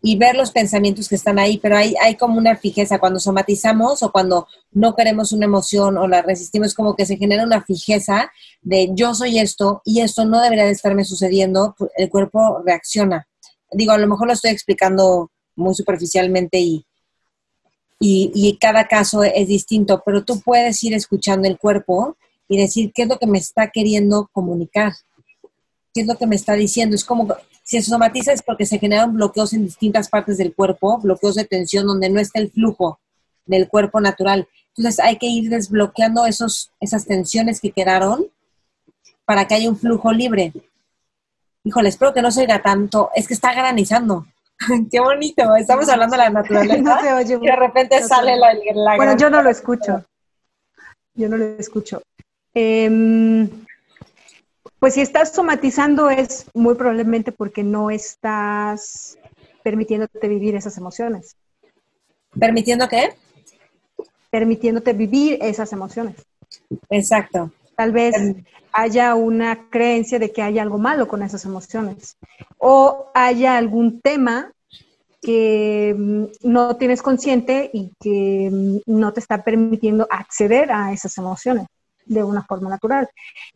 y ver los pensamientos que están ahí, pero hay, hay como una fijeza. Cuando somatizamos o cuando no queremos una emoción o la resistimos, como que se genera una fijeza de yo soy esto y esto no debería de estarme sucediendo, el cuerpo reacciona. Digo, a lo mejor lo estoy explicando muy superficialmente y, y, y cada caso es distinto, pero tú puedes ir escuchando el cuerpo y decir qué es lo que me está queriendo comunicar, qué es lo que me está diciendo. Es como si se somatiza es porque se generan bloqueos en distintas partes del cuerpo, bloqueos de tensión donde no está el flujo del cuerpo natural. Entonces hay que ir desbloqueando esos, esas tensiones que quedaron para que haya un flujo libre. Híjole, espero que no se oiga tanto. Es que está granizando. Qué bonito. Estamos hablando de la naturaleza. No se oye. Y de repente sale la, la, Bueno, yo no lo escucho. Yo no lo escucho. Eh, pues si estás somatizando es muy probablemente porque no estás permitiéndote vivir esas emociones. ¿Permitiendo qué? Permitiéndote vivir esas emociones. Exacto. Tal vez haya una creencia de que hay algo malo con esas emociones o haya algún tema que mm, no tienes consciente y que mm, no te está permitiendo acceder a esas emociones de una forma natural.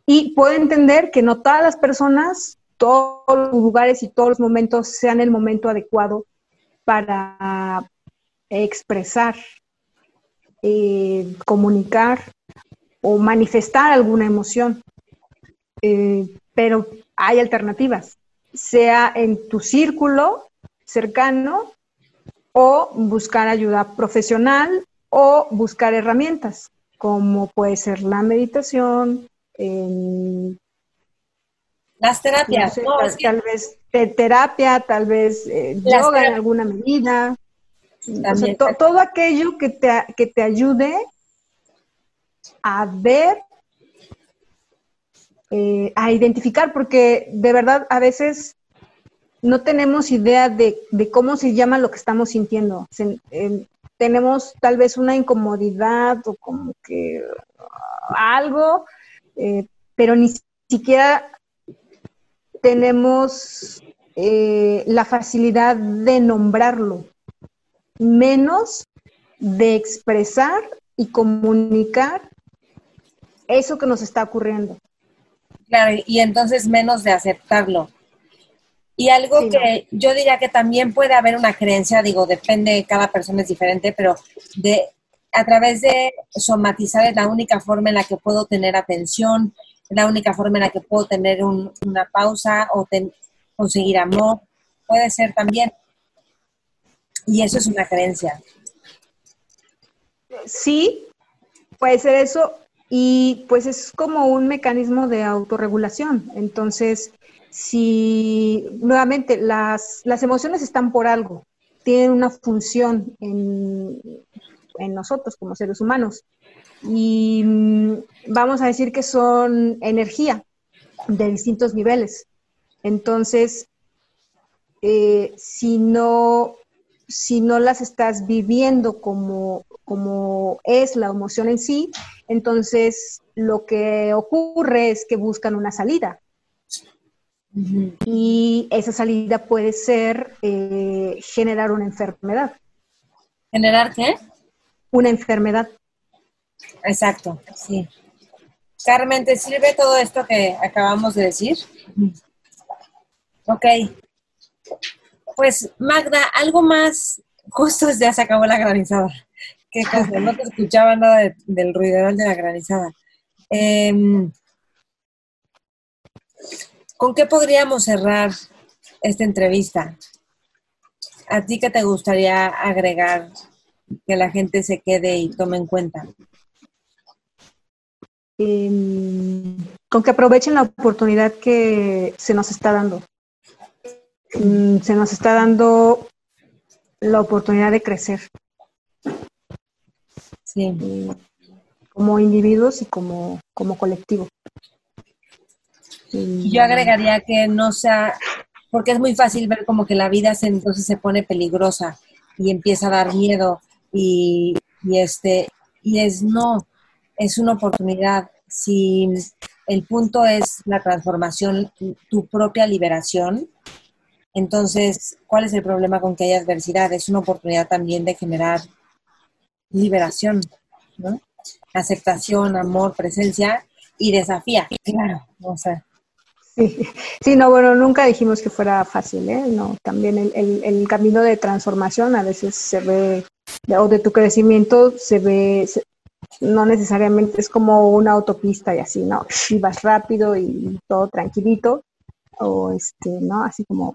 Y puedo entender que no todas las personas, todos los lugares y todos los momentos sean el momento adecuado para expresar, eh, comunicar o manifestar alguna emoción. Eh, pero hay alternativas, sea en tu círculo cercano o buscar ayuda profesional o buscar herramientas como puede ser la meditación, las terapias, tal, vez terapia, tal vez eh, yoga en alguna medida, todo aquello que te, que te ayude a ver, eh, a identificar, porque de verdad a veces no tenemos idea de, cómo se llama lo que estamos sintiendo. Tenemos tal vez una incomodidad o como que algo, eh, pero ni siquiera tenemos eh, la facilidad de nombrarlo, menos de expresar y comunicar eso que nos está ocurriendo. Claro, y entonces menos de aceptarlo. Y algo que yo diría que también puede haber una creencia, digo, depende, cada persona es diferente, pero de a través de somatizar es la única forma en la que puedo tener atención, la única forma en la que puedo tener una pausa o conseguir amor, puede ser también. Y eso es una creencia. Sí, puede ser eso. Y pues es como un mecanismo de autorregulación. Entonces, si nuevamente las, las emociones están por algo, tienen una función en, en nosotros como seres humanos. Y mm, vamos a decir que son energía de distintos niveles. Entonces, eh, si, no, si no las estás viviendo como, como es la emoción en sí, entonces lo que ocurre es que buscan una salida. Y esa salida puede ser eh, generar una enfermedad. ¿Generar qué? Una enfermedad. Exacto, sí. Carmen, ¿te sirve todo esto que acabamos de decir? Ok. Pues Magda, algo más, justo ya se acabó la granizada. Qué no te escuchaba nada del ruido de la granizada. Em, ¿Con qué podríamos cerrar esta entrevista? ¿A ti qué te gustaría agregar que la gente se quede y tome en cuenta? Em, con que aprovechen la oportunidad que se nos está dando. Mm, se nos está dando la oportunidad de crecer. Sí. Como individuos y como, como colectivo. Yo agregaría que no sea, porque es muy fácil ver como que la vida se, entonces se pone peligrosa y empieza a dar miedo y, y este, y es no, es una oportunidad. Si el punto es la transformación, tu propia liberación, entonces, ¿cuál es el problema con que haya adversidad? Es una oportunidad también de generar liberación, ¿no? Aceptación, amor, presencia y desafía, claro, o sea. Sí. no, bueno, nunca dijimos que fuera fácil, ¿eh? No, también el, el, camino de transformación a veces se ve, o de tu crecimiento se ve, no necesariamente es como una autopista y así, ¿no? Y vas rápido y todo tranquilito, o este, ¿no? Así como...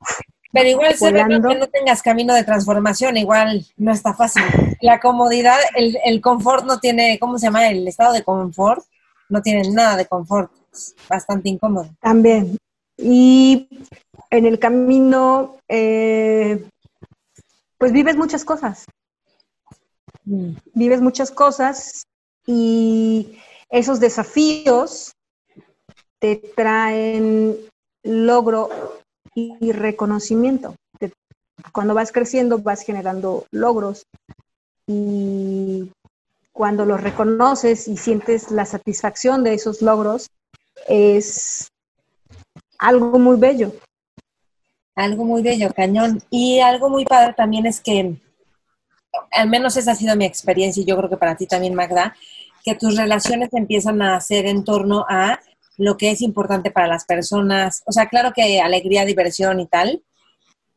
Pero igual se ve que no tengas camino de transformación, igual no está fácil. La comodidad, el, el confort no tiene, ¿cómo se llama? El estado de confort no tiene nada de confort, es bastante incómodo. También. Y en el camino, eh, pues vives muchas cosas. Mm. Vives muchas cosas y esos desafíos te traen logro y reconocimiento. Cuando vas creciendo vas generando logros y cuando los reconoces y sientes la satisfacción de esos logros, es algo muy bello. Algo muy bello, cañón. Y algo muy padre también es que, al menos esa ha sido mi experiencia y yo creo que para ti también, Magda, que tus relaciones empiezan a ser en torno a lo que es importante para las personas. O sea, claro que hay alegría, diversión y tal,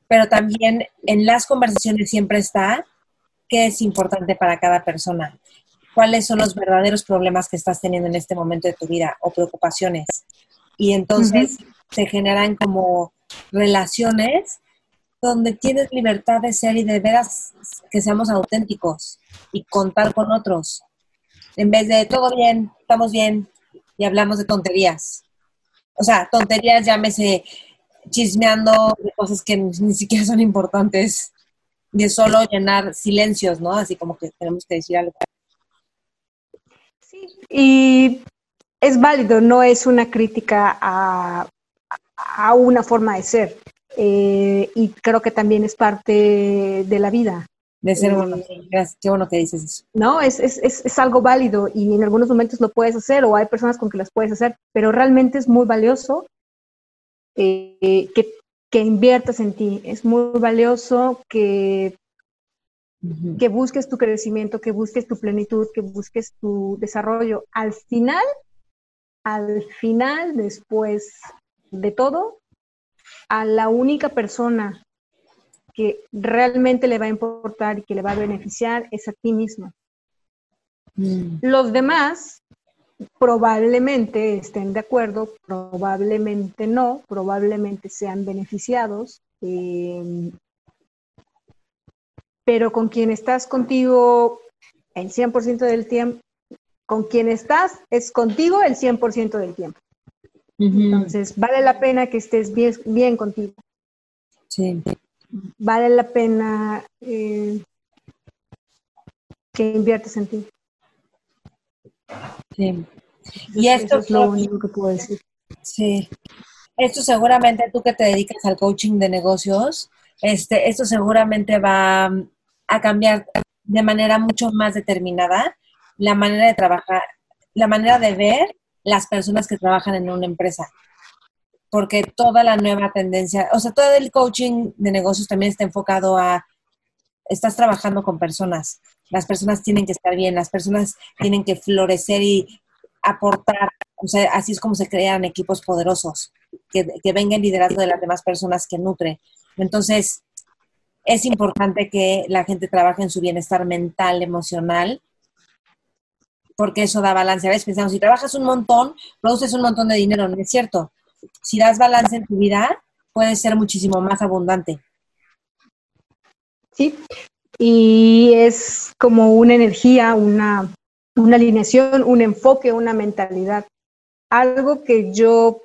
pero también en las conversaciones siempre está qué es importante para cada persona. ¿Cuáles son los verdaderos problemas que estás teniendo en este momento de tu vida o preocupaciones? Y entonces se generan como relaciones donde tienes libertad de ser y de veras que seamos auténticos y contar con otros. En vez de todo bien, estamos bien, y hablamos de tonterías. O sea, tonterías, llámese chismeando de cosas que ni siquiera son importantes, de solo llenar silencios, ¿no? Así como que tenemos que decir algo. Sí, y es válido, no es una crítica a, a una forma de ser. Eh, y creo que también es parte de la vida. De ser bueno, qué bueno que dices eso. No, es, es, es, algo válido y en algunos momentos lo puedes hacer o hay personas con que las puedes hacer, pero realmente es muy valioso eh, que, que, inviertas en ti. Es muy valioso que, que busques tu crecimiento, que busques tu plenitud, que busques tu desarrollo. Al final, al final, después de todo, a la única persona que realmente le va a importar y que le va a beneficiar es a ti mismo. Mm. Los demás probablemente estén de acuerdo, probablemente no, probablemente sean beneficiados, eh, pero con quien estás contigo el 100% del tiempo, con quien estás es contigo el 100% del tiempo. Entonces, vale la pena que estés bien, bien contigo. Sí vale la pena eh, que inviertes en ti. Sí. Y esto es lo único que puedo decir. Sí. Esto seguramente tú que te dedicas al coaching de negocios, este, esto seguramente va a cambiar de manera mucho más determinada la manera de trabajar, la manera de ver las personas que trabajan en una empresa. Porque toda la nueva tendencia, o sea, todo el coaching de negocios también está enfocado a, estás trabajando con personas, las personas tienen que estar bien, las personas tienen que florecer y aportar, o sea, así es como se crean equipos poderosos, que, que venga el liderazgo de las demás personas que nutre. Entonces, es importante que la gente trabaje en su bienestar mental, emocional, porque eso da balance. A veces pensamos, si trabajas un montón, produces un montón de dinero, no es cierto. Si das balance en tu vida, puedes ser muchísimo más abundante. Sí, y es como una energía, una, alineación, un enfoque, una mentalidad. Algo que yo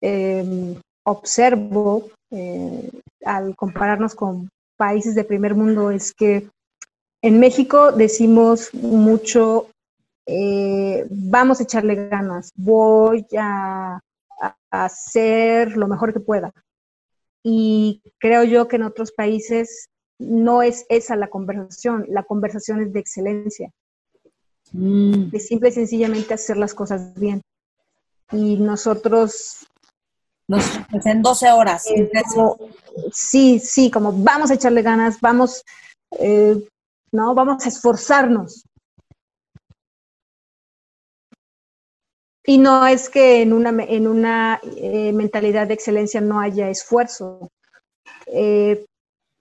em, observo eh, al compararnos con países de primer mundo es que en México decimos mucho, eh, vamos a echarle ganas, voy a, hacer lo mejor que pueda. Y creo yo que en otros países no es esa la conversación, la conversación es de excelencia, mm. de simple y sencillamente hacer las cosas bien. Y nosotros nos, en 12 horas. Eh, sí, sí, como vamos a echarle ganas, vamos, eh, no, vamos a esforzarnos. Y no es que en una, en una eh, mentalidad de excelencia no haya esfuerzo.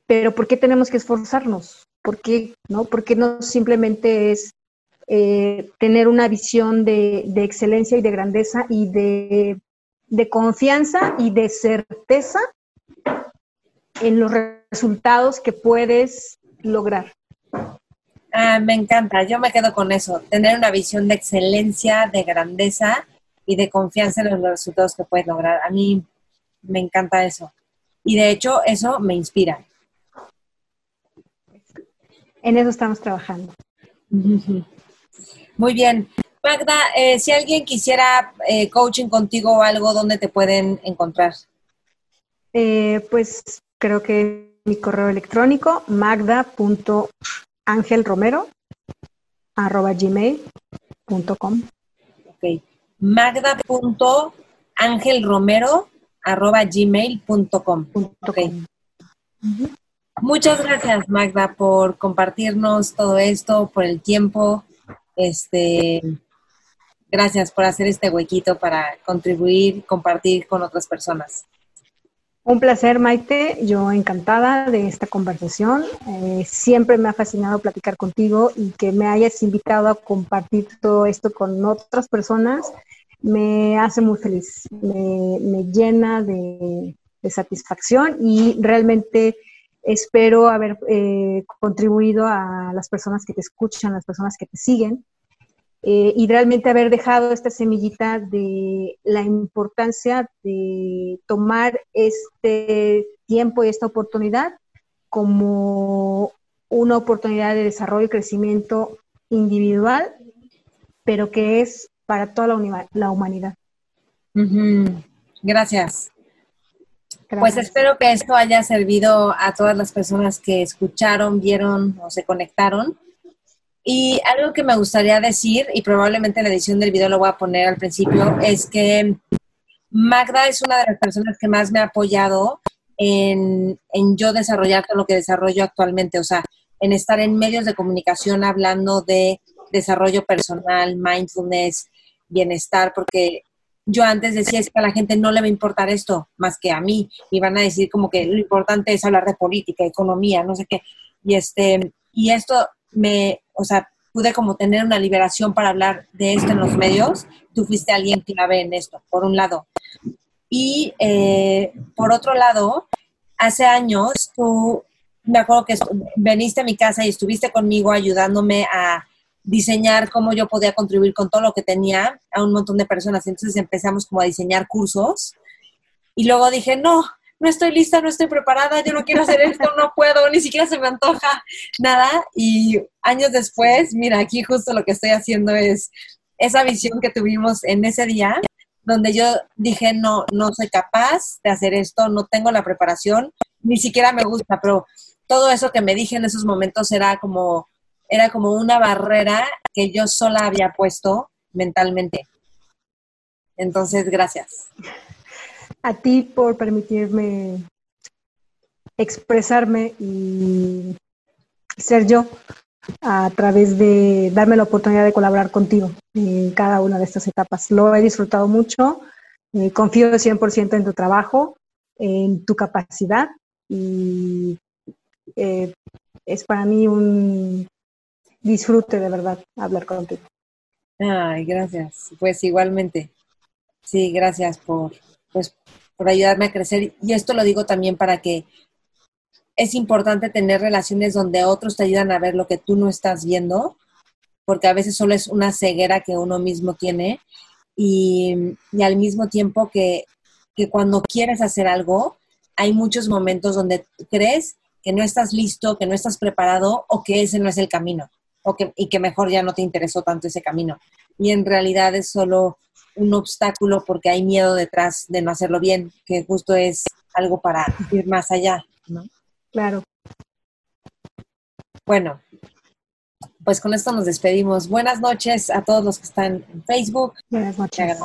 pero ¿por qué tenemos que esforzarnos? ¿Por qué no? Porque no simplemente es tener una visión de, excelencia y de grandeza y de confianza y de certeza en los resultados que puedes lograr. Ah, me encanta, yo me quedo con eso, tener una visión de excelencia, de grandeza y de confianza en los resultados que puedes lograr. A mí me encanta eso. Y de hecho, eso me inspira. En eso estamos trabajando. Muy bien. Magda, eh, si alguien quisiera eh, coaching contigo o algo, ¿dónde te pueden encontrar? Eh, pues creo que mi correo electrónico magda.angelromero arroba gmail.com Ok. Magda.angelromero arroba gmail.com Muchas gracias, Magda, por compartirnos todo esto, por el tiempo. Este, Gracias por hacer este huequito para contribuir, compartir con otras personas. Un placer, Maite. Yo encantada de esta conversación. Eh, siempre me ha fascinado platicar contigo y que me hayas invitado a compartir todo esto con otras personas me hace muy feliz. Me, llena de, satisfacción y realmente espero haber eh, contribuido a las personas que te escuchan, las personas que te siguen, eh, y realmente haber dejado esta semillita de la importancia de tomar este tiempo y esta oportunidad como una oportunidad de desarrollo y crecimiento individual, pero que es para toda la, humanidad. Gracias. Pues espero que esto haya servido a todas las personas que escucharon, vieron o se conectaron y algo que me gustaría decir, y probablemente en la edición del video lo voy a poner al principio, es que Magda es una de las personas que más me ha apoyado en, yo desarrollar todo lo que desarrollo actualmente, o sea, en estar en medios de comunicación hablando de desarrollo personal, mindfulness, bienestar, porque yo antes decía es que a la gente no le va a importar esto más que a mí, y van a decir como que lo importante es hablar de política, economía, no sé qué, y este, y esto me, o sea, pude como tener una liberación para hablar de esto en los medios, tú fuiste alguien clave en esto, por un lado. Y eh, por otro lado, hace años tú, me acuerdo que veniste a mi casa y estuviste conmigo ayudándome a diseñar cómo yo podía contribuir con todo lo que tenía a un montón de personas. Entonces empezamos como a diseñar cursos y luego dije, no, no estoy lista, no estoy preparada, yo no quiero hacer esto, no puedo, ni siquiera se me antoja nada. Y años después, mira, aquí justo lo que estoy haciendo es esa visión que tuvimos en ese día, donde yo dije, no, no soy capaz de hacer esto, no tengo la preparación, ni siquiera me gusta, pero todo eso que me dije en esos momentos era como, era como una barrera que yo sola había puesto mentalmente. Entonces, gracias. A ti por permitirme expresarme y ser yo a través de darme la oportunidad de colaborar contigo en cada una de estas etapas. Lo he disfrutado mucho, eh, confío 100% en tu trabajo, en tu capacidad y eh, es para mí un disfrute de verdad hablar contigo. Ay, gracias. Pues igualmente. Sí, gracias por, pues, por ayudarme a crecer. Y esto lo digo también para que es importante tener relaciones donde otros te ayudan a ver lo que tú no estás viendo, porque a veces solo es una ceguera que uno mismo tiene y, y al mismo tiempo que, que cuando quieres hacer algo, hay muchos momentos donde crees que no estás listo, que no estás preparado o que ese no es el camino o que, y que mejor ya no te interesó tanto ese camino. Y en realidad es solo un obstáculo porque hay miedo detrás de no hacerlo bien, que justo es algo para ir más allá, ¿no? Claro. Bueno, pues con esto nos despedimos. Buenas noches a todos los que están en Facebook. Buenas noches.